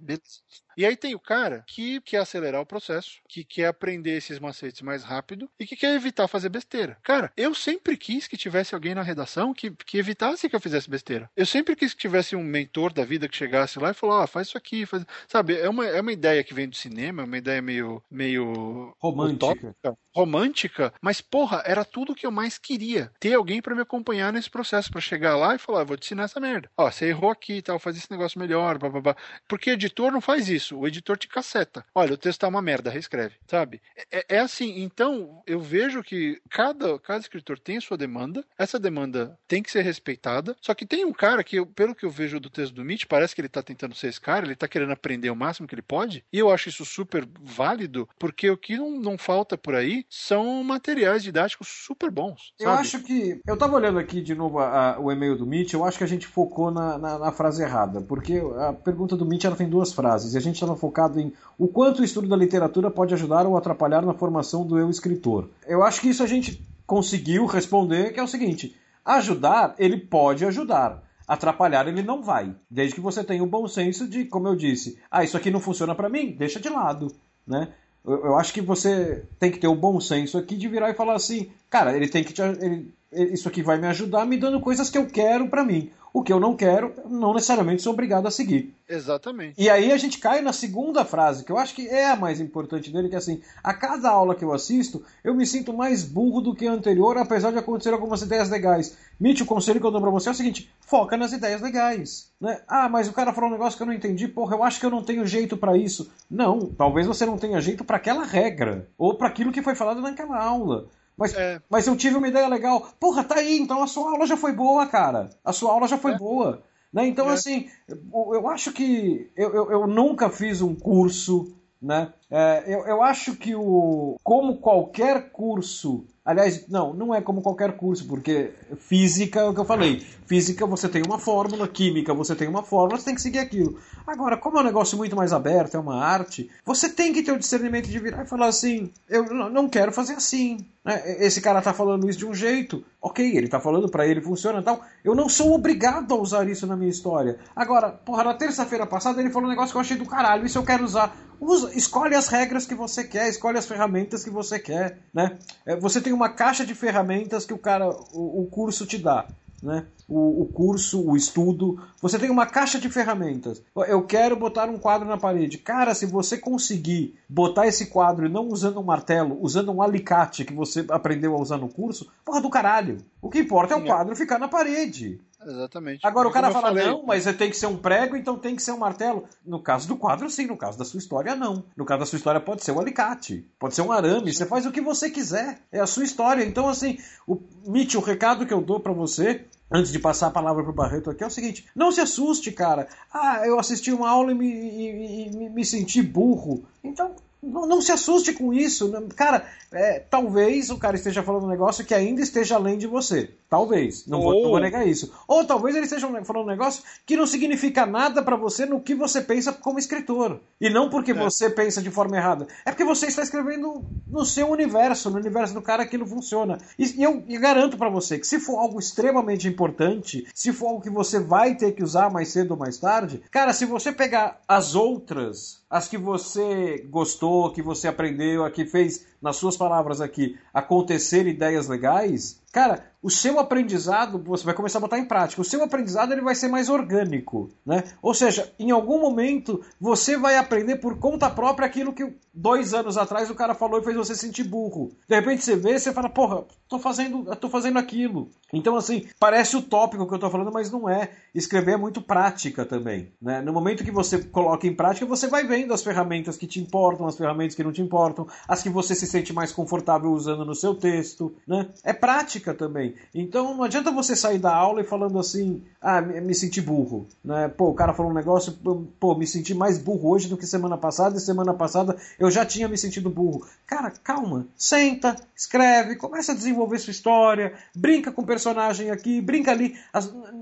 E aí tem o cara que quer acelerar o processo, que quer aprender esses macetes mais rápido e que quer evitar fazer besteira. Cara, eu sempre quis que tivesse alguém na redação que, que evitasse que eu fizesse besteira. Eu sempre quis que tivesse um mentor da vida que chegasse lá e falou: ah, faz isso aqui, faz. Sabe, é uma, é uma ideia que vem do cinema, é uma ideia meio. meio romântica. Utópica, romântica, mas porra, era tudo que eu mais queria. Ter alguém para me acompanhar nesse processo, para chegar lá e falar: ah, vou te ensinar essa merda. Ó, você errou aqui e tal, faz esse negócio melhor, blá, blá, blá. Porque editor não faz isso. O editor te caceta. Olha, o texto tá uma merda, reescreve, sabe? É, é assim, então eu vejo que cada, cada escritor tem a sua demanda, essa demanda tem que ser respeitada, só que tem um cara que, pelo que eu vejo do texto do Mitch, parece que ele tá tentando ser esse cara, ele tá querendo aprender o máximo que ele pode, e eu acho isso super válido, porque o que não, não falta por aí são materiais didáticos super bons. Sabe? Eu acho que. Eu tava olhando aqui de novo a, a, o e-mail do Mitch, eu acho que a gente focou na, na, na, frase errada, porque a pergunta do Mitch ela tem duas frases, e a gente estava focado em o quanto o estudo da literatura pode ajudar ou atrapalhar na formação do eu escritor. Eu acho que isso a gente conseguiu responder, que é o seguinte: ajudar, ele pode ajudar. Atrapalhar ele não vai, desde que você tenha o bom senso de, como eu disse, ah, isso aqui não funciona para mim, deixa de lado, né? Eu, eu, acho que você tem que ter o bom senso aqui de virar e falar assim, cara, ele tem que te, ele, isso aqui vai me ajudar me dando coisas que eu quero para mim. O que eu não quero, não necessariamente sou obrigado a seguir. Exatamente. E aí a gente cai na segunda frase, que eu acho que é a mais importante dele, que é assim, a cada aula que eu assisto, eu me sinto mais burro do que a anterior, apesar de acontecer algumas ideias legais. Mitch, o conselho que eu dou pra você é o seguinte, foca nas ideias legais. Né? Ah, mas o cara falou um negócio que eu não entendi, porra, eu acho que eu não tenho jeito para isso. Não, talvez você não tenha jeito para aquela regra, ou para aquilo que foi falado naquela aula. Mas, é. mas eu tive uma ideia legal. Porra, tá aí, então a sua aula já foi boa, cara. A sua aula já foi é. boa. Né? Então, é. assim, eu, eu, acho que eu, eu, eu, nunca fiz um curso, né? É, eu, eu acho que o como qualquer curso Aliás, não, não é como qualquer curso, porque física é o que eu falei. Física você tem uma fórmula, química você tem uma fórmula, você tem que seguir aquilo. Agora, como é um negócio muito mais aberto, é uma arte, você tem que ter o discernimento de virar e falar assim: eu não quero fazer assim. Né? Esse cara tá falando isso de um jeito, ok, ele tá falando para ele funciona tal. Eu não sou obrigado a usar isso na minha história. Agora, porra, na terça-feira passada ele falou um negócio que eu achei do caralho, isso eu quero usar. Usa, escolhe as regras que você quer, escolhe as ferramentas que você quer, né? É, você tem uma caixa de ferramentas que o cara, o, o curso te dá né? O, o, curso, o estudo. Você tem uma caixa de ferramentas. Eu quero botar um quadro na parede. Cara, se você conseguir botar esse quadro não usando um martelo, usando um alicate que você aprendeu a usar no curso, porra do caralho. O que importa é o quadro ficar na parede. Exatamente. Agora o cara fala, falei, não, mas tem que ser um prego, então tem que ser um martelo. No caso do quadro, sim. No caso da sua história, não. No caso da sua história, pode ser um alicate, pode ser um arame. Você faz o que você quiser. É a sua história. Então, assim, o Mitch, o recado que eu dou para você antes de passar a palavra pro Barreto aqui, é o seguinte: não se assuste, cara. Ah, eu assisti uma aula e me, e, e, me senti burro. Então, não, não, se assuste com isso. Cara, é, talvez o cara esteja falando um negócio que ainda esteja além de você. Talvez. Não, vou, não vou negar isso. Ou talvez ele esteja falando um negócio que não significa nada para você no que você pensa como escritor. E não porque é. você pensa de forma errada. É porque você está escrevendo no seu universo, no universo do cara aquilo funciona. E, e eu, eu garanto para você que se for algo extremamente importante, se for algo que você vai ter que usar mais cedo ou mais tarde, cara, se você pegar as outras as que você gostou, que você aprendeu, a que fez, nas suas palavras aqui, acontecer ideias legais, cara, o seu aprendizado, você vai começar a botar em prática, o seu aprendizado ele vai ser mais orgânico, né? Ou seja, em algum momento você vai aprender por conta própria aquilo que dois anos atrás o cara falou e fez você sentir burro. De repente você vê, você fala, porra, tô fazendo, tô fazendo aquilo. Então, assim, parece utópico o que eu tô falando, mas não é. Escrever é muito prática também, né? No momento que você coloca em prática, você vai vendo as ferramentas que te importam, as ferramentas que não te importam, as que você se sente mais confortável usando no seu texto, né? É prática também. Então não adianta você sair da aula e falando assim, ah, me senti burro, né? Pô, o cara falou um negócio, pô, me senti mais burro hoje do que semana passada, e semana passada eu já tinha me sentido burro. Cara, calma, senta, escreve, começa a desenvolver sua história, brinca com o personagem aqui, brinca ali,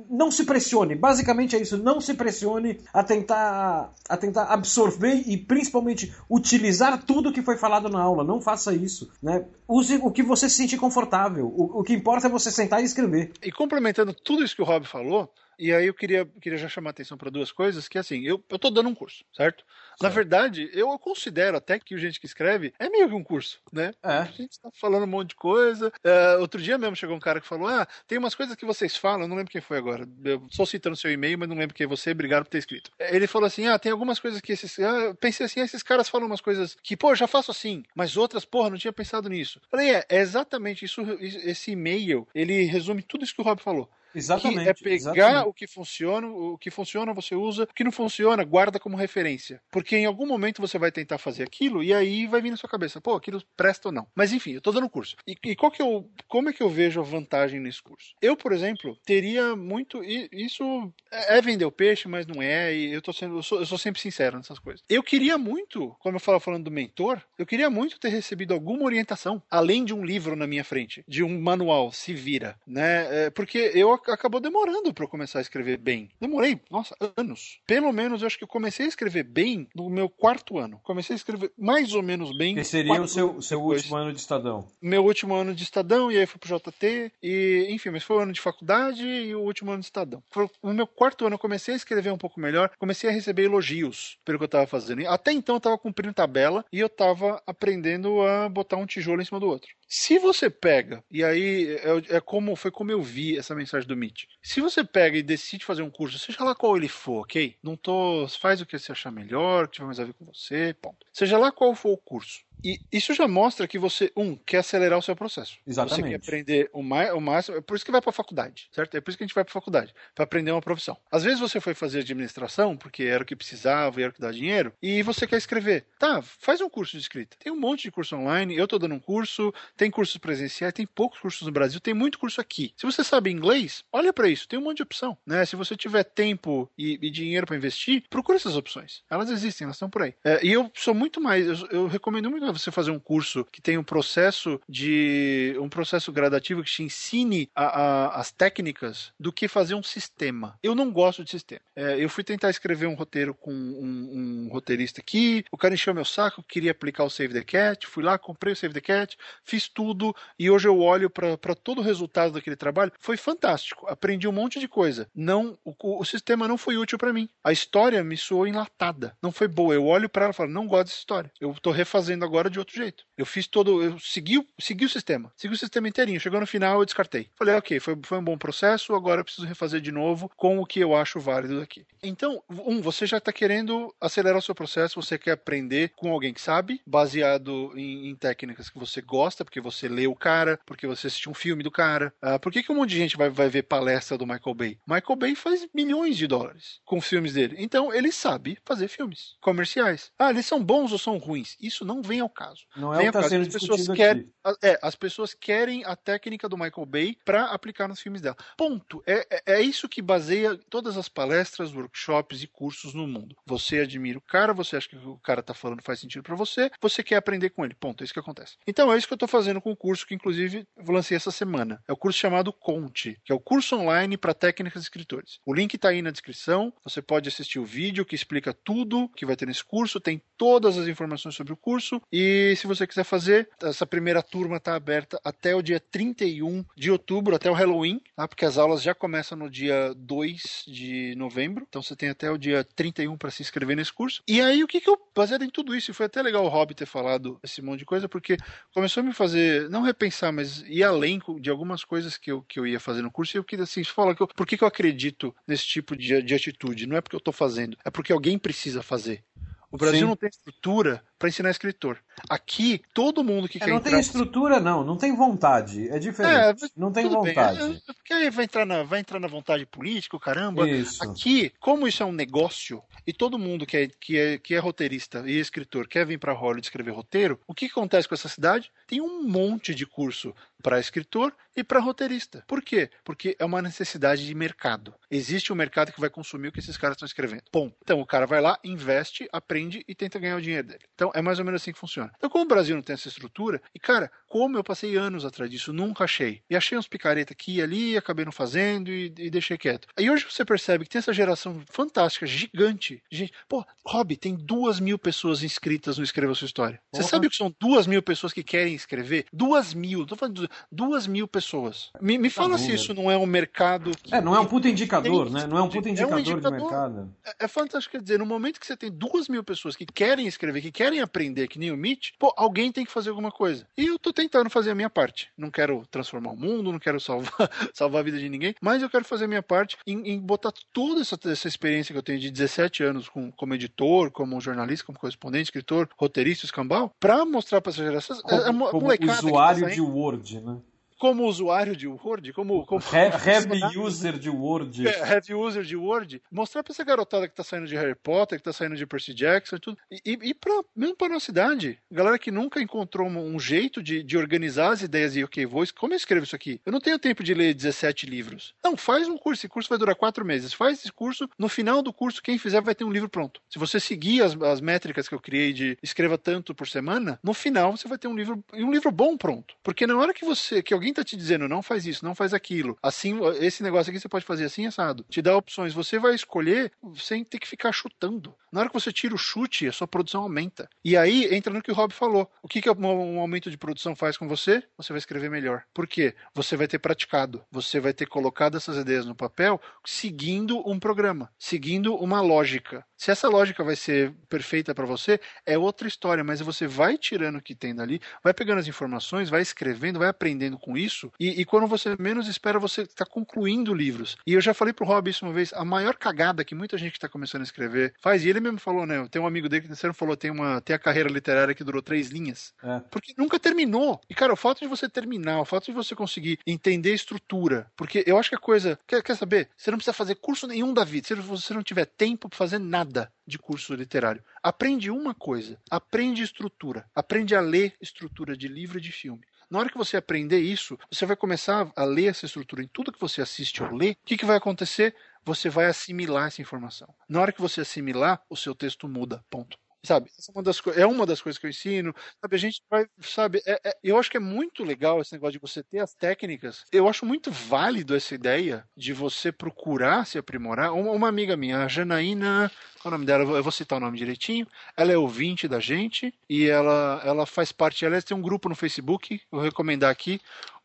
não se pressione, basicamente é isso, não se pressione a tentar, a tentar absorver e principalmente utilizar tudo que foi falado na aula, não faça isso, né? Use o que você se sentir confortável, o, o que importa é você sentar e escrever. E complementando tudo isso que o Rob falou, e aí eu queria, queria já chamar a atenção para duas coisas, que é assim, eu, eu tô dando um curso, certo? certo? Na verdade, eu considero até que o gente que escreve é meio que um curso, né? É. A gente tá falando um monte de coisa. Uh, outro dia mesmo chegou um cara que falou: Ah, tem umas coisas que vocês falam, eu não lembro quem foi agora. Eu só citando seu e-mail, mas não lembro quem é você, obrigado por ter escrito. Ele falou assim: Ah, tem algumas coisas que esses. Ah, pensei assim, ah, esses caras falam umas coisas que, pô, já faço assim, mas outras, porra, não tinha pensado nisso. Falei, é, é exatamente isso. Esse e-mail, ele resume tudo isso que o Rob falou. Exatamente. Que é pegar exatamente. o que funciona, o que funciona você usa, o que não funciona, guarda como referência. Porque em algum momento você vai tentar fazer aquilo e aí vai vir na sua cabeça, pô, aquilo presta ou não. Mas enfim, eu tô dando curso. E, e qual que eu, como é que eu vejo a vantagem nesse curso? Eu, por exemplo, teria muito. Isso é, é vender o peixe, mas não é, e eu tô sendo. Eu sou, eu sou sempre sincero nessas coisas. Eu queria muito, como eu falo falando do mentor, eu queria muito ter recebido alguma orientação, além de um livro na minha frente, de um manual, se vira, né? É, porque eu acabou demorando para eu começar a escrever bem. Demorei, nossa, anos. Pelo menos eu acho que eu comecei a escrever bem no meu quarto ano. Comecei a escrever mais ou menos bem. Que seria o seu, seu último ano de Estadão? Meu último ano de Estadão, e aí fui pro JT, e enfim, mas foi o ano de faculdade e o último ano de Estadão. No meu quarto ano eu comecei a escrever um pouco melhor, comecei a receber elogios pelo que eu tava fazendo. Até então eu tava cumprindo tabela e eu tava aprendendo a botar um tijolo em cima do outro. Se você pega, e aí é, é, como foi como eu vi essa mensagem do Meet. Se você pega e decide fazer um curso, seja lá qual ele for, ok? Não tô. Faz o que você achar melhor, que tiver mais a ver com você, ponto. Seja lá qual for o curso. E isso já mostra que você, um, quer acelerar o seu processo. Exatamente. Você quer aprender o, mais, o máximo. É por isso que vai para a faculdade, certo? É por isso que a gente vai para a faculdade, para aprender uma profissão. Às vezes você foi fazer administração, porque era o que precisava e era o que dá dinheiro, e você quer escrever. Tá, faz um curso de escrita. Tem um monte de curso online, eu estou dando um curso, tem cursos presenciais, tem poucos cursos no Brasil, tem muito curso aqui. Se você sabe inglês, olha para isso, tem um monte de opção. Né? Se você tiver tempo e, e dinheiro para investir, procura essas opções. Elas existem, elas estão por aí. É, e eu sou muito mais, eu, eu recomendo muito você fazer um curso que tem um processo de um processo gradativo que te ensine a, a, as técnicas do que fazer um sistema. Eu não gosto de sistema. É, eu fui tentar escrever um roteiro com um, um, roteirista aqui, o cara encheu meu saco, queria aplicar o Save the Cat, fui lá, comprei o Save the Cat, fiz tudo e hoje eu olho para todo o resultado daquele trabalho. Foi fantástico, aprendi um monte de coisa. Não, o, o sistema não foi útil para mim. A história me soou enlatada, não foi boa. Eu olho para ela e falo, não gosto dessa história. Eu tô refazendo agora de outro jeito. Eu fiz todo. Eu segui, segui o sistema. Segui o sistema inteirinho. Chegou no final, eu descartei. Falei, ok, foi, foi um bom processo, agora eu preciso refazer de novo com o que eu acho válido daqui. Então, um, você já está querendo acelerar o seu processo, você quer aprender com alguém que sabe, baseado em, em técnicas que você gosta, porque você lê o cara, porque você assistiu um filme do cara. Uh, por que, que um monte de gente vai, vai ver palestra do Michael Bay? Michael Bay faz milhões de dólares com filmes dele. Então, ele sabe fazer filmes comerciais. Ah, eles são bons ou são ruins? Isso não vem ao caso. Não é o que está sendo as pessoas querem, é, as pessoas querem a técnica do Michael Bay para aplicar nos filmes dela. Ponto. É, é, é, isso que baseia todas as palestras, workshops e cursos no mundo. Você admira o cara, você acha que o cara tá falando faz sentido para você, você quer aprender com ele. Ponto. É isso que acontece. Então é isso que eu tô fazendo com o curso que inclusive lancei essa semana. É o curso chamado Conte, que é o curso online para técnicas escritores. O link tá aí na descrição. Você pode assistir o vídeo que explica tudo que vai ter nesse curso, tem todas as informações sobre o curso e se você quiser fazer, essa primeira turma está aberta até o dia 31 de outubro, até o Halloween, tá? porque as aulas já começam no dia 2 de novembro, então você tem até o dia 31 para se inscrever nesse curso. E aí, o que, que eu, baseado em tudo isso, e foi até legal o Rob ter falado esse monte de coisa, porque começou a me fazer, não repensar, mas ir além de algumas coisas que eu, que eu ia fazer no curso, eu queria assim, falar que eu, por que, que eu acredito nesse tipo de, de atitude? Não é porque eu estou fazendo, é porque alguém precisa fazer. O Brasil Sim. não tem estrutura para ensinar escritor. Aqui, todo mundo que é, quer não entrar... tem estrutura, não. Não tem vontade. É diferente. É, não tem vontade. Bem. É, porque aí vai entrar, na, vai entrar na vontade política, caramba. Isso. Aqui, como isso é um negócio, e todo mundo que é, que é, que é roteirista e escritor quer vir para Hollywood escrever roteiro, o que acontece com essa cidade? Tem um monte de curso para escritor e para roteirista. Por quê? Porque é uma necessidade de mercado. Existe um mercado que vai consumir o que esses caras estão escrevendo. Bom, então o cara vai lá, investe, aprende e tenta ganhar o dinheiro dele. Então é mais ou menos assim que funciona. Então, como o Brasil não tem essa estrutura, e cara, como eu passei anos atrás disso, nunca achei. E achei uns picareta aqui e ali, acabei não fazendo e, e deixei quieto. Aí hoje você percebe que tem essa geração fantástica, gigante. Gente, pô, Rob, tem duas mil pessoas inscritas no Escreva Sua História. Você uhum. sabe que são duas mil pessoas que querem escrever? Duas mil, tô falando de duas mil pessoas. Me, me fala se isso não é um mercado. É, não é um puta indicador, tem, né? Não é um puta indicador, é um indicador de mercado. É, é fantástico, quer dizer, no momento que você tem duas mil pessoas que querem escrever, que querem aprender, que nem o Mitch, pô, alguém tem que fazer alguma coisa. E eu tô tentando fazer a minha parte. Não quero transformar o mundo, não quero salvar, salvar a vida de ninguém, mas eu quero fazer a minha parte em, em botar toda essa, essa experiência que eu tenho de 17 anos com, como editor, como jornalista, como correspondente, escritor, roteirista, escambau, pra mostrar pra essa geração. Como, é uma como usuário tá de Word, né? Como usuário de Word, como. como heavy user de Word. É, heavy user de Word, mostrar pra essa garotada que tá saindo de Harry Potter, que tá saindo de Percy Jackson e tudo. E, e pra, mesmo pra nossa idade. Galera que nunca encontrou um, um jeito de, de, organizar as ideias e, ok, vou, como eu escrevo isso aqui? Eu não tenho tempo de ler 17 livros. Não, faz um curso. Esse curso vai durar quatro meses. Faz esse curso. No final do curso, quem fizer vai ter um livro pronto. Se você seguir as, as métricas que eu criei de escreva tanto por semana, no final você vai ter um livro, um livro bom pronto. Porque na hora que você, que alguém alguém tá te dizendo, não faz isso, não faz aquilo, assim, esse negócio aqui você pode fazer assim, assado, te dá opções, você vai escolher sem ter que ficar chutando. Na hora que você tira o chute, a sua produção aumenta. E aí entra no que o Rob falou. O que, que um aumento de produção faz com você? Você vai escrever melhor. Por quê? Você vai ter praticado, você vai ter colocado essas ideias no papel seguindo um programa, seguindo uma lógica. Se essa lógica vai ser perfeita para você, é outra história, mas você vai tirando o que tem dali, vai pegando as informações, vai escrevendo, vai aprendendo com isso, e, e quando você menos espera, você está concluindo livros. E eu já falei pro Rob isso uma vez, a maior cagada que muita gente que está começando a escrever faz, e ele mesmo falou, né? Tem um amigo dele que sempre falou, tem uma tem a carreira literária que durou três linhas. É. Porque nunca terminou. E, cara, o fato de você terminar, o fato de você conseguir entender a estrutura, porque eu acho que a coisa. Quer, quer saber? Você não precisa fazer curso nenhum da vida. Se você não tiver tempo para fazer nada nada de curso literário. Aprende uma coisa, aprende estrutura, aprende a ler estrutura de livro e de filme. Na hora que você aprender isso, você vai começar a ler essa estrutura em tudo que você assiste ou lê. O que, que vai acontecer? Você vai assimilar essa informação. Na hora que você assimilar, o seu texto muda. Ponto. Sabe? Essa é, uma das, é uma das coisas que eu ensino. Sabe? A gente vai, sabe? É, é, eu acho que é muito legal esse negócio de você ter as técnicas. Eu acho muito válido essa ideia de você procurar se aprimorar. Uma, uma amiga minha, a Janaína, qual é o nome dela? Eu vou citar o nome direitinho. Ela é ouvinte da gente e ela, ela faz parte. Ela tem um grupo no Facebook, vou recomendar aqui.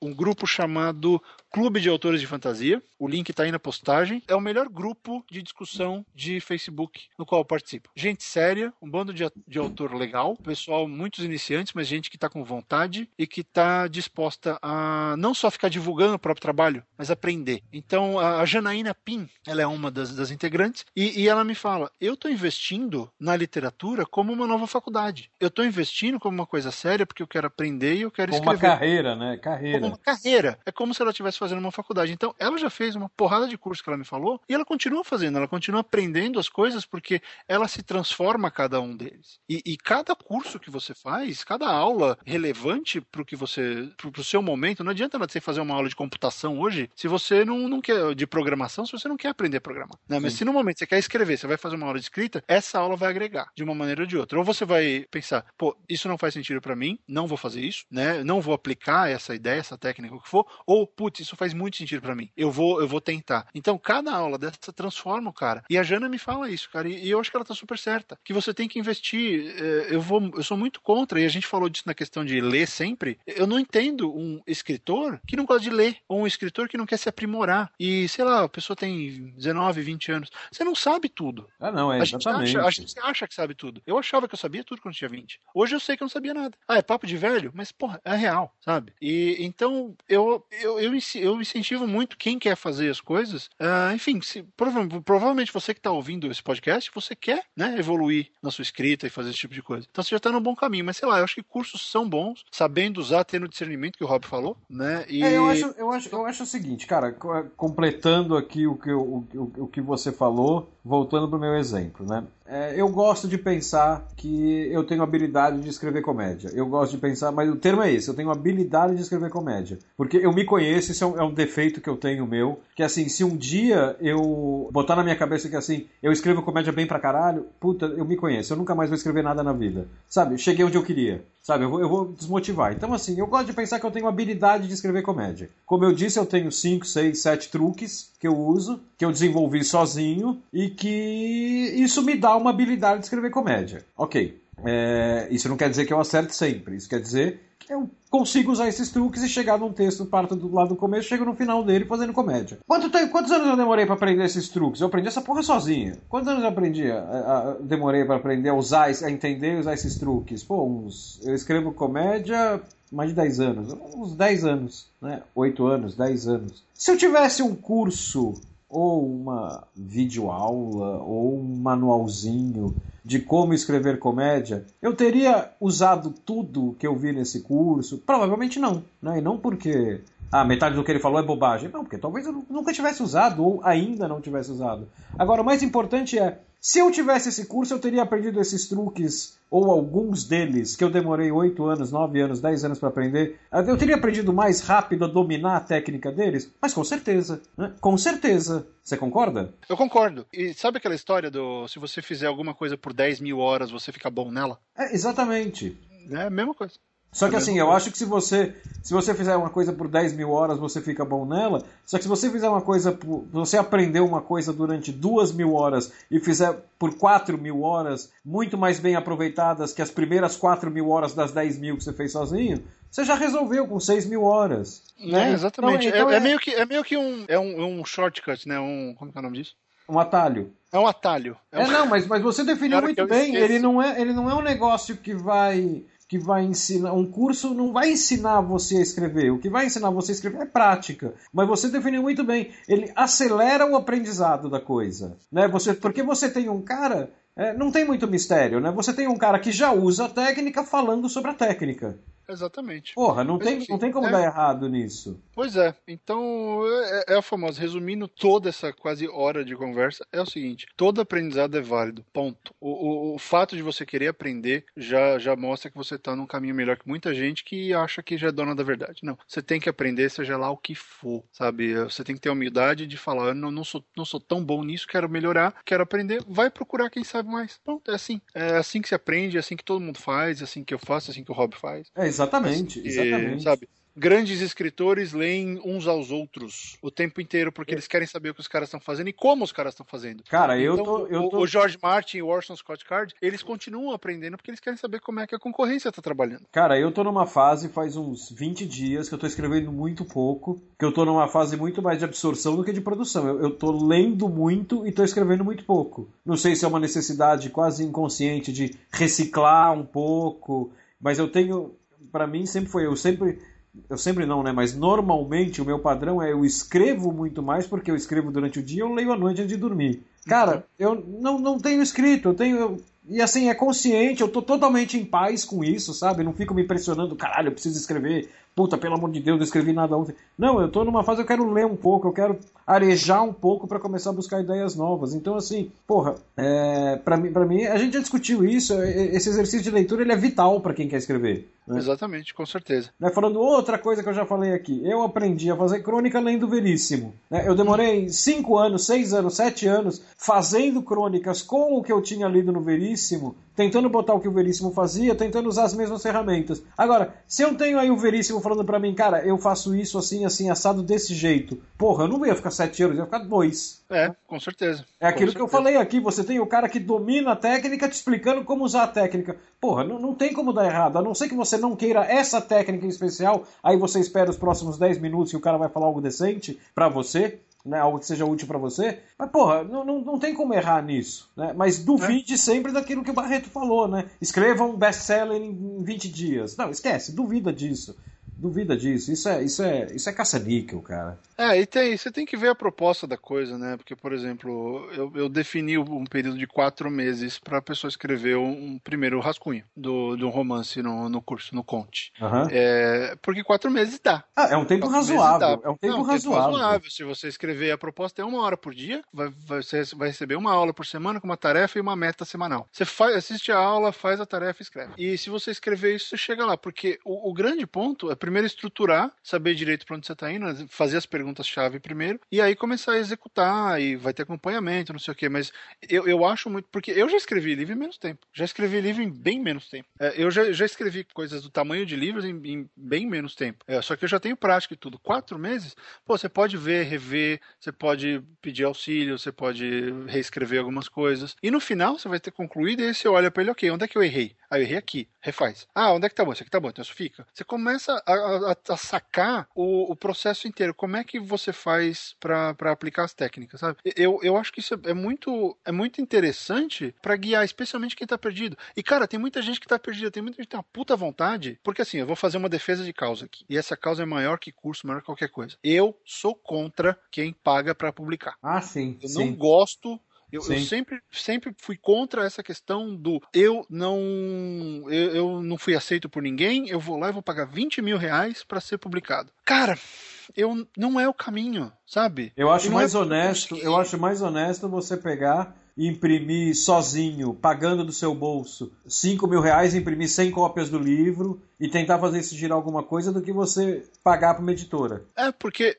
Um grupo chamado Clube de Autores de Fantasia. O link está aí na postagem. É o melhor grupo de discussão de Facebook no qual eu participo. Gente séria, um bando de, de autor legal, pessoal, muitos iniciantes, mas gente que está com vontade e que está disposta a não só ficar divulgando o próprio trabalho, mas aprender. Então, a Janaína Pim, ela é uma das, das integrantes, e, e ela me fala: eu estou investindo na literatura como uma nova faculdade. Eu estou investindo como uma coisa séria porque eu quero aprender e eu quero como escrever. Uma carreira, né? Carreira. Como uma carreira. É como se ela estivesse fazendo uma faculdade. Então, ela já fez uma porrada de curso que ela me falou e ela continua fazendo, ela continua aprendendo as coisas porque ela se transforma cada um deles. E, e cada curso que você faz, cada aula relevante para o que você, para o seu momento, não adianta você fazer uma aula de computação hoje se você não, não quer, de programação, se você não quer aprender a programar. Né? Mas se no momento você quer escrever, você vai fazer uma aula de escrita, essa aula vai agregar de uma maneira ou de outra. Ou você vai pensar, pô, isso não faz sentido para mim, não vou fazer isso, né? Não vou aplicar essa ideia, essa técnica, o que for, ou, putz, isso faz muito sentido para mim. Eu vou, eu vou tentar. Então, cada aula dessa transforma o cara. E a Jana me fala isso, cara, e, e eu acho que ela tá super certa, que você tem que investir. Eh, eu vou, eu sou muito contra, e a gente falou disso na questão de ler sempre. Eu não entendo um escritor que não gosta de ler, ou um escritor que não quer se aprimorar. E, sei lá, a pessoa tem 19, 20 anos. Você não sabe tudo. Ah, não, é a gente, exatamente. acha, a gente acha que sabe tudo. Eu achava que eu sabia tudo quando tinha 20. Hoje eu sei que eu não sabia nada. Ah, é papo de velho? Mas, porra, é real, sabe? E então eu, eu, eu, eu incentivo muito quem quer fazer as coisas. Uh, enfim, se, prova provavelmente você que está ouvindo esse podcast, você quer né, evoluir na sua escrita e fazer esse tipo de coisa. Então você já está no bom caminho. Mas sei lá, eu acho que cursos são bons, sabendo usar, tendo discernimento que o Rob falou, né? E... É, eu, acho, eu, acho, eu acho o seguinte, cara, completando aqui o que, o, o, o que você falou, voltando para o meu exemplo, né? É, eu gosto de pensar que eu tenho habilidade de escrever comédia. Eu gosto de pensar, mas o termo é esse: eu tenho habilidade de escrever comédia. Porque eu me conheço, isso é um, é um defeito que eu tenho meu. Que assim, se um dia eu botar na minha cabeça que assim, eu escrevo comédia bem pra caralho, puta, eu me conheço, eu nunca mais vou escrever nada na vida. Sabe? Cheguei onde eu queria. Sabe? Eu vou, eu vou desmotivar. Então, assim, eu gosto de pensar que eu tenho habilidade de escrever comédia. Como eu disse, eu tenho 5, 6, 7 truques que eu uso, que eu desenvolvi sozinho e que isso me dá uma habilidade de escrever comédia. Ok. É, isso não quer dizer que eu acerte sempre. Isso quer dizer que eu consigo usar esses truques e chegar num texto, parto do lado do começo, chego no final dele fazendo comédia. Quanto tempo, quantos anos eu demorei para aprender esses truques? Eu aprendi essa porra sozinho. Quantos anos eu aprendi? A, a, demorei para aprender a usar, a entender e usar esses truques? Pô, uns. Eu escrevo comédia mais de 10 anos. Uns 10 anos, né? 8 anos, 10 anos. Se eu tivesse um curso ou uma videoaula ou um manualzinho de como escrever comédia, eu teria usado tudo que eu vi nesse curso? Provavelmente não, né? E não porque ah, metade do que ele falou é bobagem. Não, porque talvez eu nunca tivesse usado ou ainda não tivesse usado. Agora, o mais importante é, se eu tivesse esse curso, eu teria aprendido esses truques ou alguns deles que eu demorei 8 anos, 9 anos, 10 anos para aprender. Eu teria aprendido mais rápido a dominar a técnica deles? Mas com certeza, né? Com certeza. Você concorda? Eu concordo. E sabe aquela história do se você fizer alguma coisa por 10 mil horas, você fica bom nela? É, exatamente. É a mesma coisa. Só que assim, eu acho que se você se você fizer uma coisa por 10 mil horas, você fica bom nela. Só que se você fizer uma coisa por. você aprendeu uma coisa durante duas mil horas e fizer por 4 mil horas, muito mais bem aproveitadas que as primeiras 4 mil horas das 10 mil que você fez sozinho, você já resolveu com 6 mil horas. Né? É, exatamente. Então, então é, é, é, meio que, é meio que um, é um, um shortcut, né? Um, como é o nome disso? Um atalho. É um atalho. É, um... é não, mas, mas você definiu muito bem. Ele não, é, ele não é um negócio que vai que vai ensinar. Um curso não vai ensinar você a escrever. O que vai ensinar você a escrever é prática. Mas você definiu muito bem. Ele acelera o aprendizado da coisa. Né? Você, porque você tem um cara. É, não tem muito mistério, né? Você tem um cara que já usa a técnica falando sobre a técnica. Exatamente. Porra, não, tem, enfim, não tem como é... dar errado nisso. Pois é. Então, é, é a famosa. Resumindo toda essa quase hora de conversa, é o seguinte: todo aprendizado é válido. Ponto. O, o, o fato de você querer aprender já, já mostra que você está num caminho melhor que muita gente que acha que já é dona da verdade. Não. Você tem que aprender, seja lá o que for, sabe? Você tem que ter a humildade de falar: eu não, não, sou, não sou tão bom nisso, quero melhorar, quero aprender. Vai procurar quem sabe mais. Pronto, é assim. É assim que se aprende, é assim que todo mundo faz, é assim que eu faço, é assim que o Rob faz. É Exatamente, exatamente. sabe? Grandes escritores leem uns aos outros o tempo inteiro, porque eles querem saber o que os caras estão fazendo e como os caras estão fazendo. Cara, eu então, tô. Eu tô... O George Martin e o Orson Scott Card, eles continuam aprendendo porque eles querem saber como é que a concorrência tá trabalhando. Cara, eu tô numa fase faz uns 20 dias que eu tô escrevendo muito pouco, que eu tô numa fase muito mais de absorção do que de produção. Eu, eu tô lendo muito e tô escrevendo muito pouco. Não sei se é uma necessidade quase inconsciente de reciclar um pouco, mas eu tenho. para mim sempre foi. Eu sempre eu sempre não, né? Mas normalmente o meu padrão é eu escrevo muito mais porque eu escrevo durante o dia eu leio à noite antes de dormir. Cara, eu não, não tenho escrito, eu tenho. Eu, e assim, é consciente, eu tô totalmente em paz com isso, sabe? Não fico me pressionando, caralho, eu preciso escrever puta, pelo amor de Deus, não escrevi nada ontem. Não, eu tô numa fase, eu quero ler um pouco, eu quero arejar um pouco para começar a buscar ideias novas. Então, assim, porra, é, para mim, pra mim, a gente já discutiu isso, é, é, esse exercício de leitura ele é vital para quem quer escrever. Né? Exatamente, com certeza. Né, falando outra coisa que eu já falei aqui, eu aprendi a fazer crônica lendo Veríssimo. Né? Eu demorei 5 anos, 6 anos, 7 anos fazendo crônicas com o que eu tinha lido no Veríssimo, tentando botar o que o Veríssimo fazia, tentando usar as mesmas ferramentas. Agora, se eu tenho aí o Veríssimo falando para mim, cara, eu faço isso assim, assim, assado desse jeito. Porra, eu não ia ficar sete anos, ia ficar dois. É, com certeza. É aquilo que eu falei aqui, você tem o cara que domina a técnica te explicando como usar a técnica. Porra, não, não tem como dar errado, a não ser que você não queira essa técnica em especial, aí você espera os próximos 10 minutos e o cara vai falar algo decente para você né, algo que seja útil para você. Mas, porra, não, não, não tem como errar nisso. Né? Mas duvide é. sempre daquilo que o Barreto falou, né? Escreva um best-seller em 20 dias. Não, esquece, duvida disso. Duvida disso. Isso é, isso é, isso é caça-níquel, cara. É, e tem, você tem que ver a proposta da coisa, né? Porque, por exemplo, eu, eu defini um período de quatro meses para a pessoa escrever um, um, primeiro rascunho do, do romance no, no curso, no Conte. Uhum. É, porque quatro meses dá. Ah, é um tempo razoável. É um tempo, Não, razoável. tempo razoável. Se você escrever a proposta é uma hora por dia, vai, vai, você vai receber uma aula por semana com uma tarefa e uma meta semanal. Você faz, assiste a aula, faz a tarefa e escreve. E se você escrever isso, você chega lá. Porque o, o grande ponto é primeiro estruturar, saber direito para onde você está indo, fazer as perguntas-chave primeiro, e aí começar a executar, e vai ter acompanhamento, não sei o quê. Mas eu, eu acho muito. Porque eu já escrevi livro em menos tempo. Já escrevi livro em bem menos tempo. É, eu já, já escrevi coisas do tamanho de livros em, em bem menos tempo. É, só que eu já tenho prática e tudo. Quatro meses, pô, você pode ver, rever, você pode pedir auxílio, você pode reescrever algumas coisas. E no final você vai ter concluído e aí você olha para ele, ok, onde é que eu errei? Ah, eu errei aqui, refaz. Ah, onde é que tá bom? Isso aqui tá bom, então isso fica. Você começa a, a, a sacar o, o, processo inteiro. Como é que você faz para aplicar as técnicas, sabe? Eu, eu acho que isso é muito, é muito interessante para guiar, especialmente quem tá perdido. E, cara, tem muita gente que tá perdida, tem muita gente que tem uma puta vontade. Porque assim, eu vou fazer uma defesa de causa aqui. E essa causa é maior que curso, maior que qualquer coisa. Eu sou contra quem paga para publicar. Ah, sim. Eu sim. não gosto eu, eu, sempre, sempre fui contra essa questão do eu não eu, eu, não fui aceito por ninguém, eu vou lá e vou pagar 20 mil reais para ser publicado. Cara, eu não é o caminho, sabe? Eu acho mais é... honesto, eu acho mais honesto você pegar e imprimir sozinho, pagando do seu bolso 5 mil reais, imprimir 100 cópias do livro e tentar fazer isso girar alguma coisa do que você pagar para uma editora. É, porque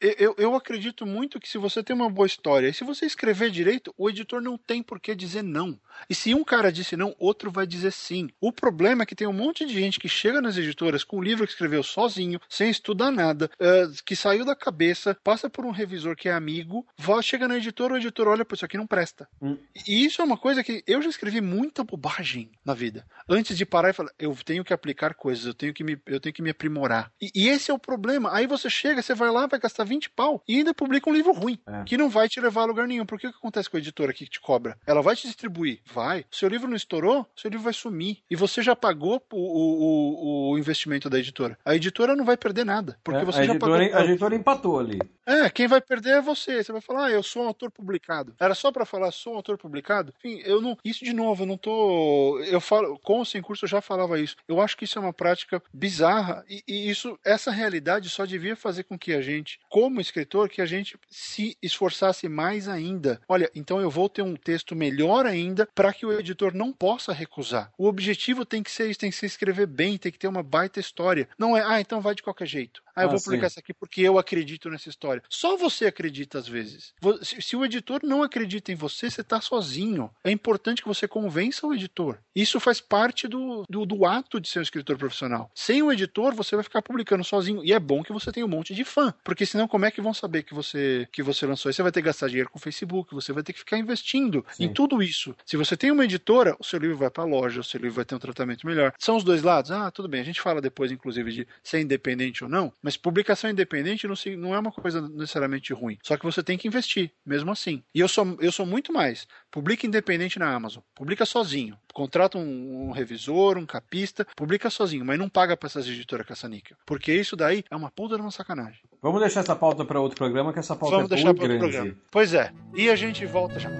eu, eu acredito muito que se você tem uma boa história e se você escrever direito, o editor não tem por que dizer não. E se um cara disse não, outro vai dizer sim. O problema é que tem um monte de gente que chega nas editoras com um livro que escreveu sozinho, sem estudar nada, uh, que saiu da cabeça, passa por um revisor que é amigo, vai, chega na editora, o editor olha, pô, isso aqui não presta. Hum. E isso é uma coisa que eu já escrevi muita bobagem na vida. Antes de parar e falar, eu tenho que aplicar coisas, eu tenho que me, eu tenho que me aprimorar. E, e esse é o problema. Aí você chega, você vai lá, vai gastar 20 pau e ainda publica um livro ruim, é. que não vai te levar a lugar nenhum. Porque o que acontece com a editora que te cobra? Ela vai te distribuir, vai. Seu livro não estourou, seu livro vai sumir. E você já pagou o, o, o investimento da editora. A editora não vai perder nada, porque é, você já editora, pagou. A editora empatou ali. É, quem vai perder é você. Você vai falar, ah, eu sou um autor publicado. Era só para falar, sou um autor publicado? Enfim, eu não. Isso de novo, eu não tô. Eu falo, com ou sem curso eu já falava isso. Eu acho que isso é uma prática bizarra e, e isso, essa realidade só devia fazer com que a gente, como escritor, que a gente se esforçasse mais ainda. Olha, então eu vou ter um texto melhor ainda para que o editor não possa recusar. O objetivo tem que ser isso, tem que ser escrever bem, tem que ter uma baita história. Não é, ah, então vai de qualquer jeito. Ah, eu Ah, vou sim. publicar isso aqui porque eu acredito nessa história. Só você acredita às vezes. Se o editor não acredita em você, você está sozinho. É importante que você convença o editor. Isso faz parte do, do, do ato de ser um escritor profissional. Sem um editor, você vai ficar publicando sozinho. E é bom que você tenha um monte de fã. Porque senão, como é que vão saber que você, que você lançou? Aí você vai ter que gastar dinheiro com o Facebook, você vai ter que ficar investindo Sim. em tudo isso. Se você tem uma editora, o seu livro vai para a loja, o seu livro vai ter um tratamento melhor. São os dois lados? Ah, tudo bem. A gente fala depois, inclusive, de ser independente ou não, mas publicação independente não, se- não é uma coisa necessariamente ruim. Só que você tem que investir, mesmo assim. E eu sou, eu sou muito mais. Publica independente na Amazon. Publica sozinho. Contrata um, um revisor, um capista, publica sozinho, mas não paga para essas editoras caça-níquel. Porque isso daí é uma puta de uma sacanagem. Vamos deixar essa pauta para outro programa, que essa pauta Vamos é deixar muito grande. programa. Pois é. E a gente volta já.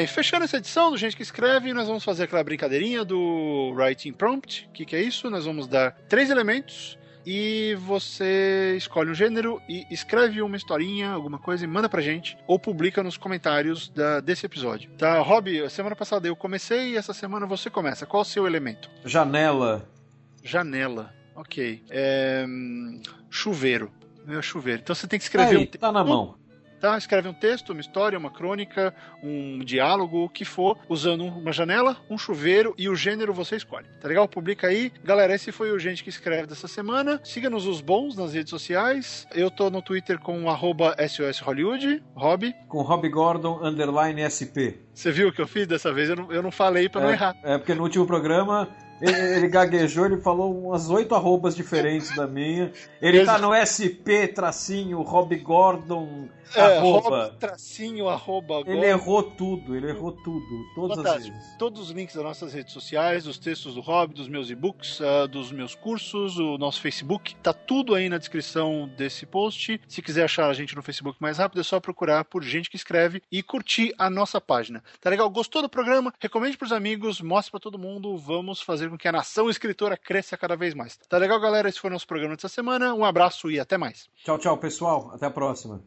Bem, fechando essa edição do Gente que Escreve, nós vamos fazer aquela brincadeirinha do Writing Prompt. O que, que é isso? Nós vamos dar três elementos e você escolhe um gênero e escreve uma historinha, alguma coisa e manda pra gente ou publica nos comentários da- desse episódio. Tá, Rob, semana passada eu comecei e essa semana você começa. Qual o seu elemento? Janela. Janela. Ok. É, hum, chuveiro. É chuveiro. Então você tem que escrever um Aí, tá na mão. Tá? Escreve um texto, uma história, uma crônica, um diálogo, o que for, usando uma janela, um chuveiro e o gênero você escolhe. Tá legal? Publica aí. Galera, esse foi o Gente que Escreve dessa semana. Siga-nos os bons nas redes sociais. Eu tô no Twitter com arroba SOS Hollywood. Rob, Com Rob Gordon, underline SP. você viu o que eu fiz dessa vez? Eu não, eu não falei pra não é, errar. É, porque no último programa ele, ele gaguejou, ele falou umas oito arrobas diferentes da minha. Ele Ex- tá no SP, tracinho, Rob Gordon, É, arroba. Rob, tracinho, arroba, Ele errou tudo, ele errou tudo, todas as Fantástico. vezes. Todos os links das nossas redes sociais, os textos do Rob, dos meus e-books, ah, dos meus cursos, o nosso Facebook, tá tudo aí na descrição desse post. Se quiser achar a gente no Facebook mais rápido, é só procurar por gente que escreve e curtir a nossa página. Tá legal? Gostou do programa? Recomende pros amigos, mostre pra todo mundo. Vamos fazer com que a nação escritora cresça cada vez mais. Tá legal, galera? Esse foi o nosso programa dessa semana. Um abraço e até mais. Tchau, tchau, pessoal. Até a próxima.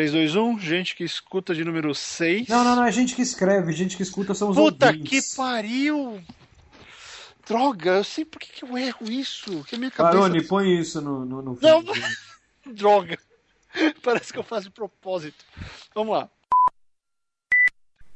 Três, dois, um. gente que escuta de número 6. Não, não, não, é gente que escreve, gente que escuta são os Puta ouvintes. que pariu! Droga, eu sei por que, que eu erro isso. Que minha cabeça. Baroni, põe isso no, no, no Não. Droga. Parece que eu faço de propósito. Vamos lá.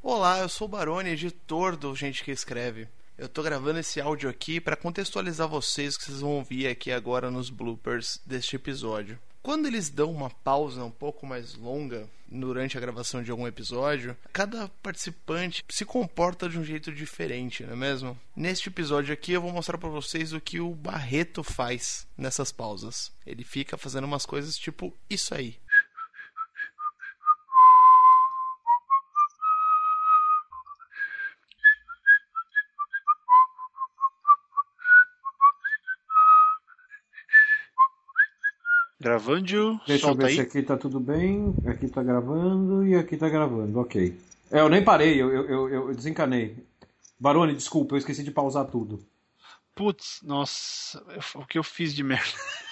Olá, eu sou o Barone, editor do Gente que Escreve. Eu tô gravando esse áudio aqui para contextualizar vocês que vocês vão ouvir aqui agora nos bloopers deste episódio. Quando eles dão uma pausa um pouco mais longa durante a gravação de algum episódio, cada participante se comporta de um jeito diferente, não é mesmo? Neste episódio aqui eu vou mostrar para vocês o que o Barreto faz nessas pausas. Ele fica fazendo umas coisas tipo isso aí. Gravando, Deixa eu ver aí. se aqui tá tudo bem. Aqui tá gravando e aqui tá gravando, ok. É, eu nem parei, eu, eu, eu, desencanei. Barone, desculpa, eu esqueci de pausar tudo. Putz, nossa, o que eu fiz de merda.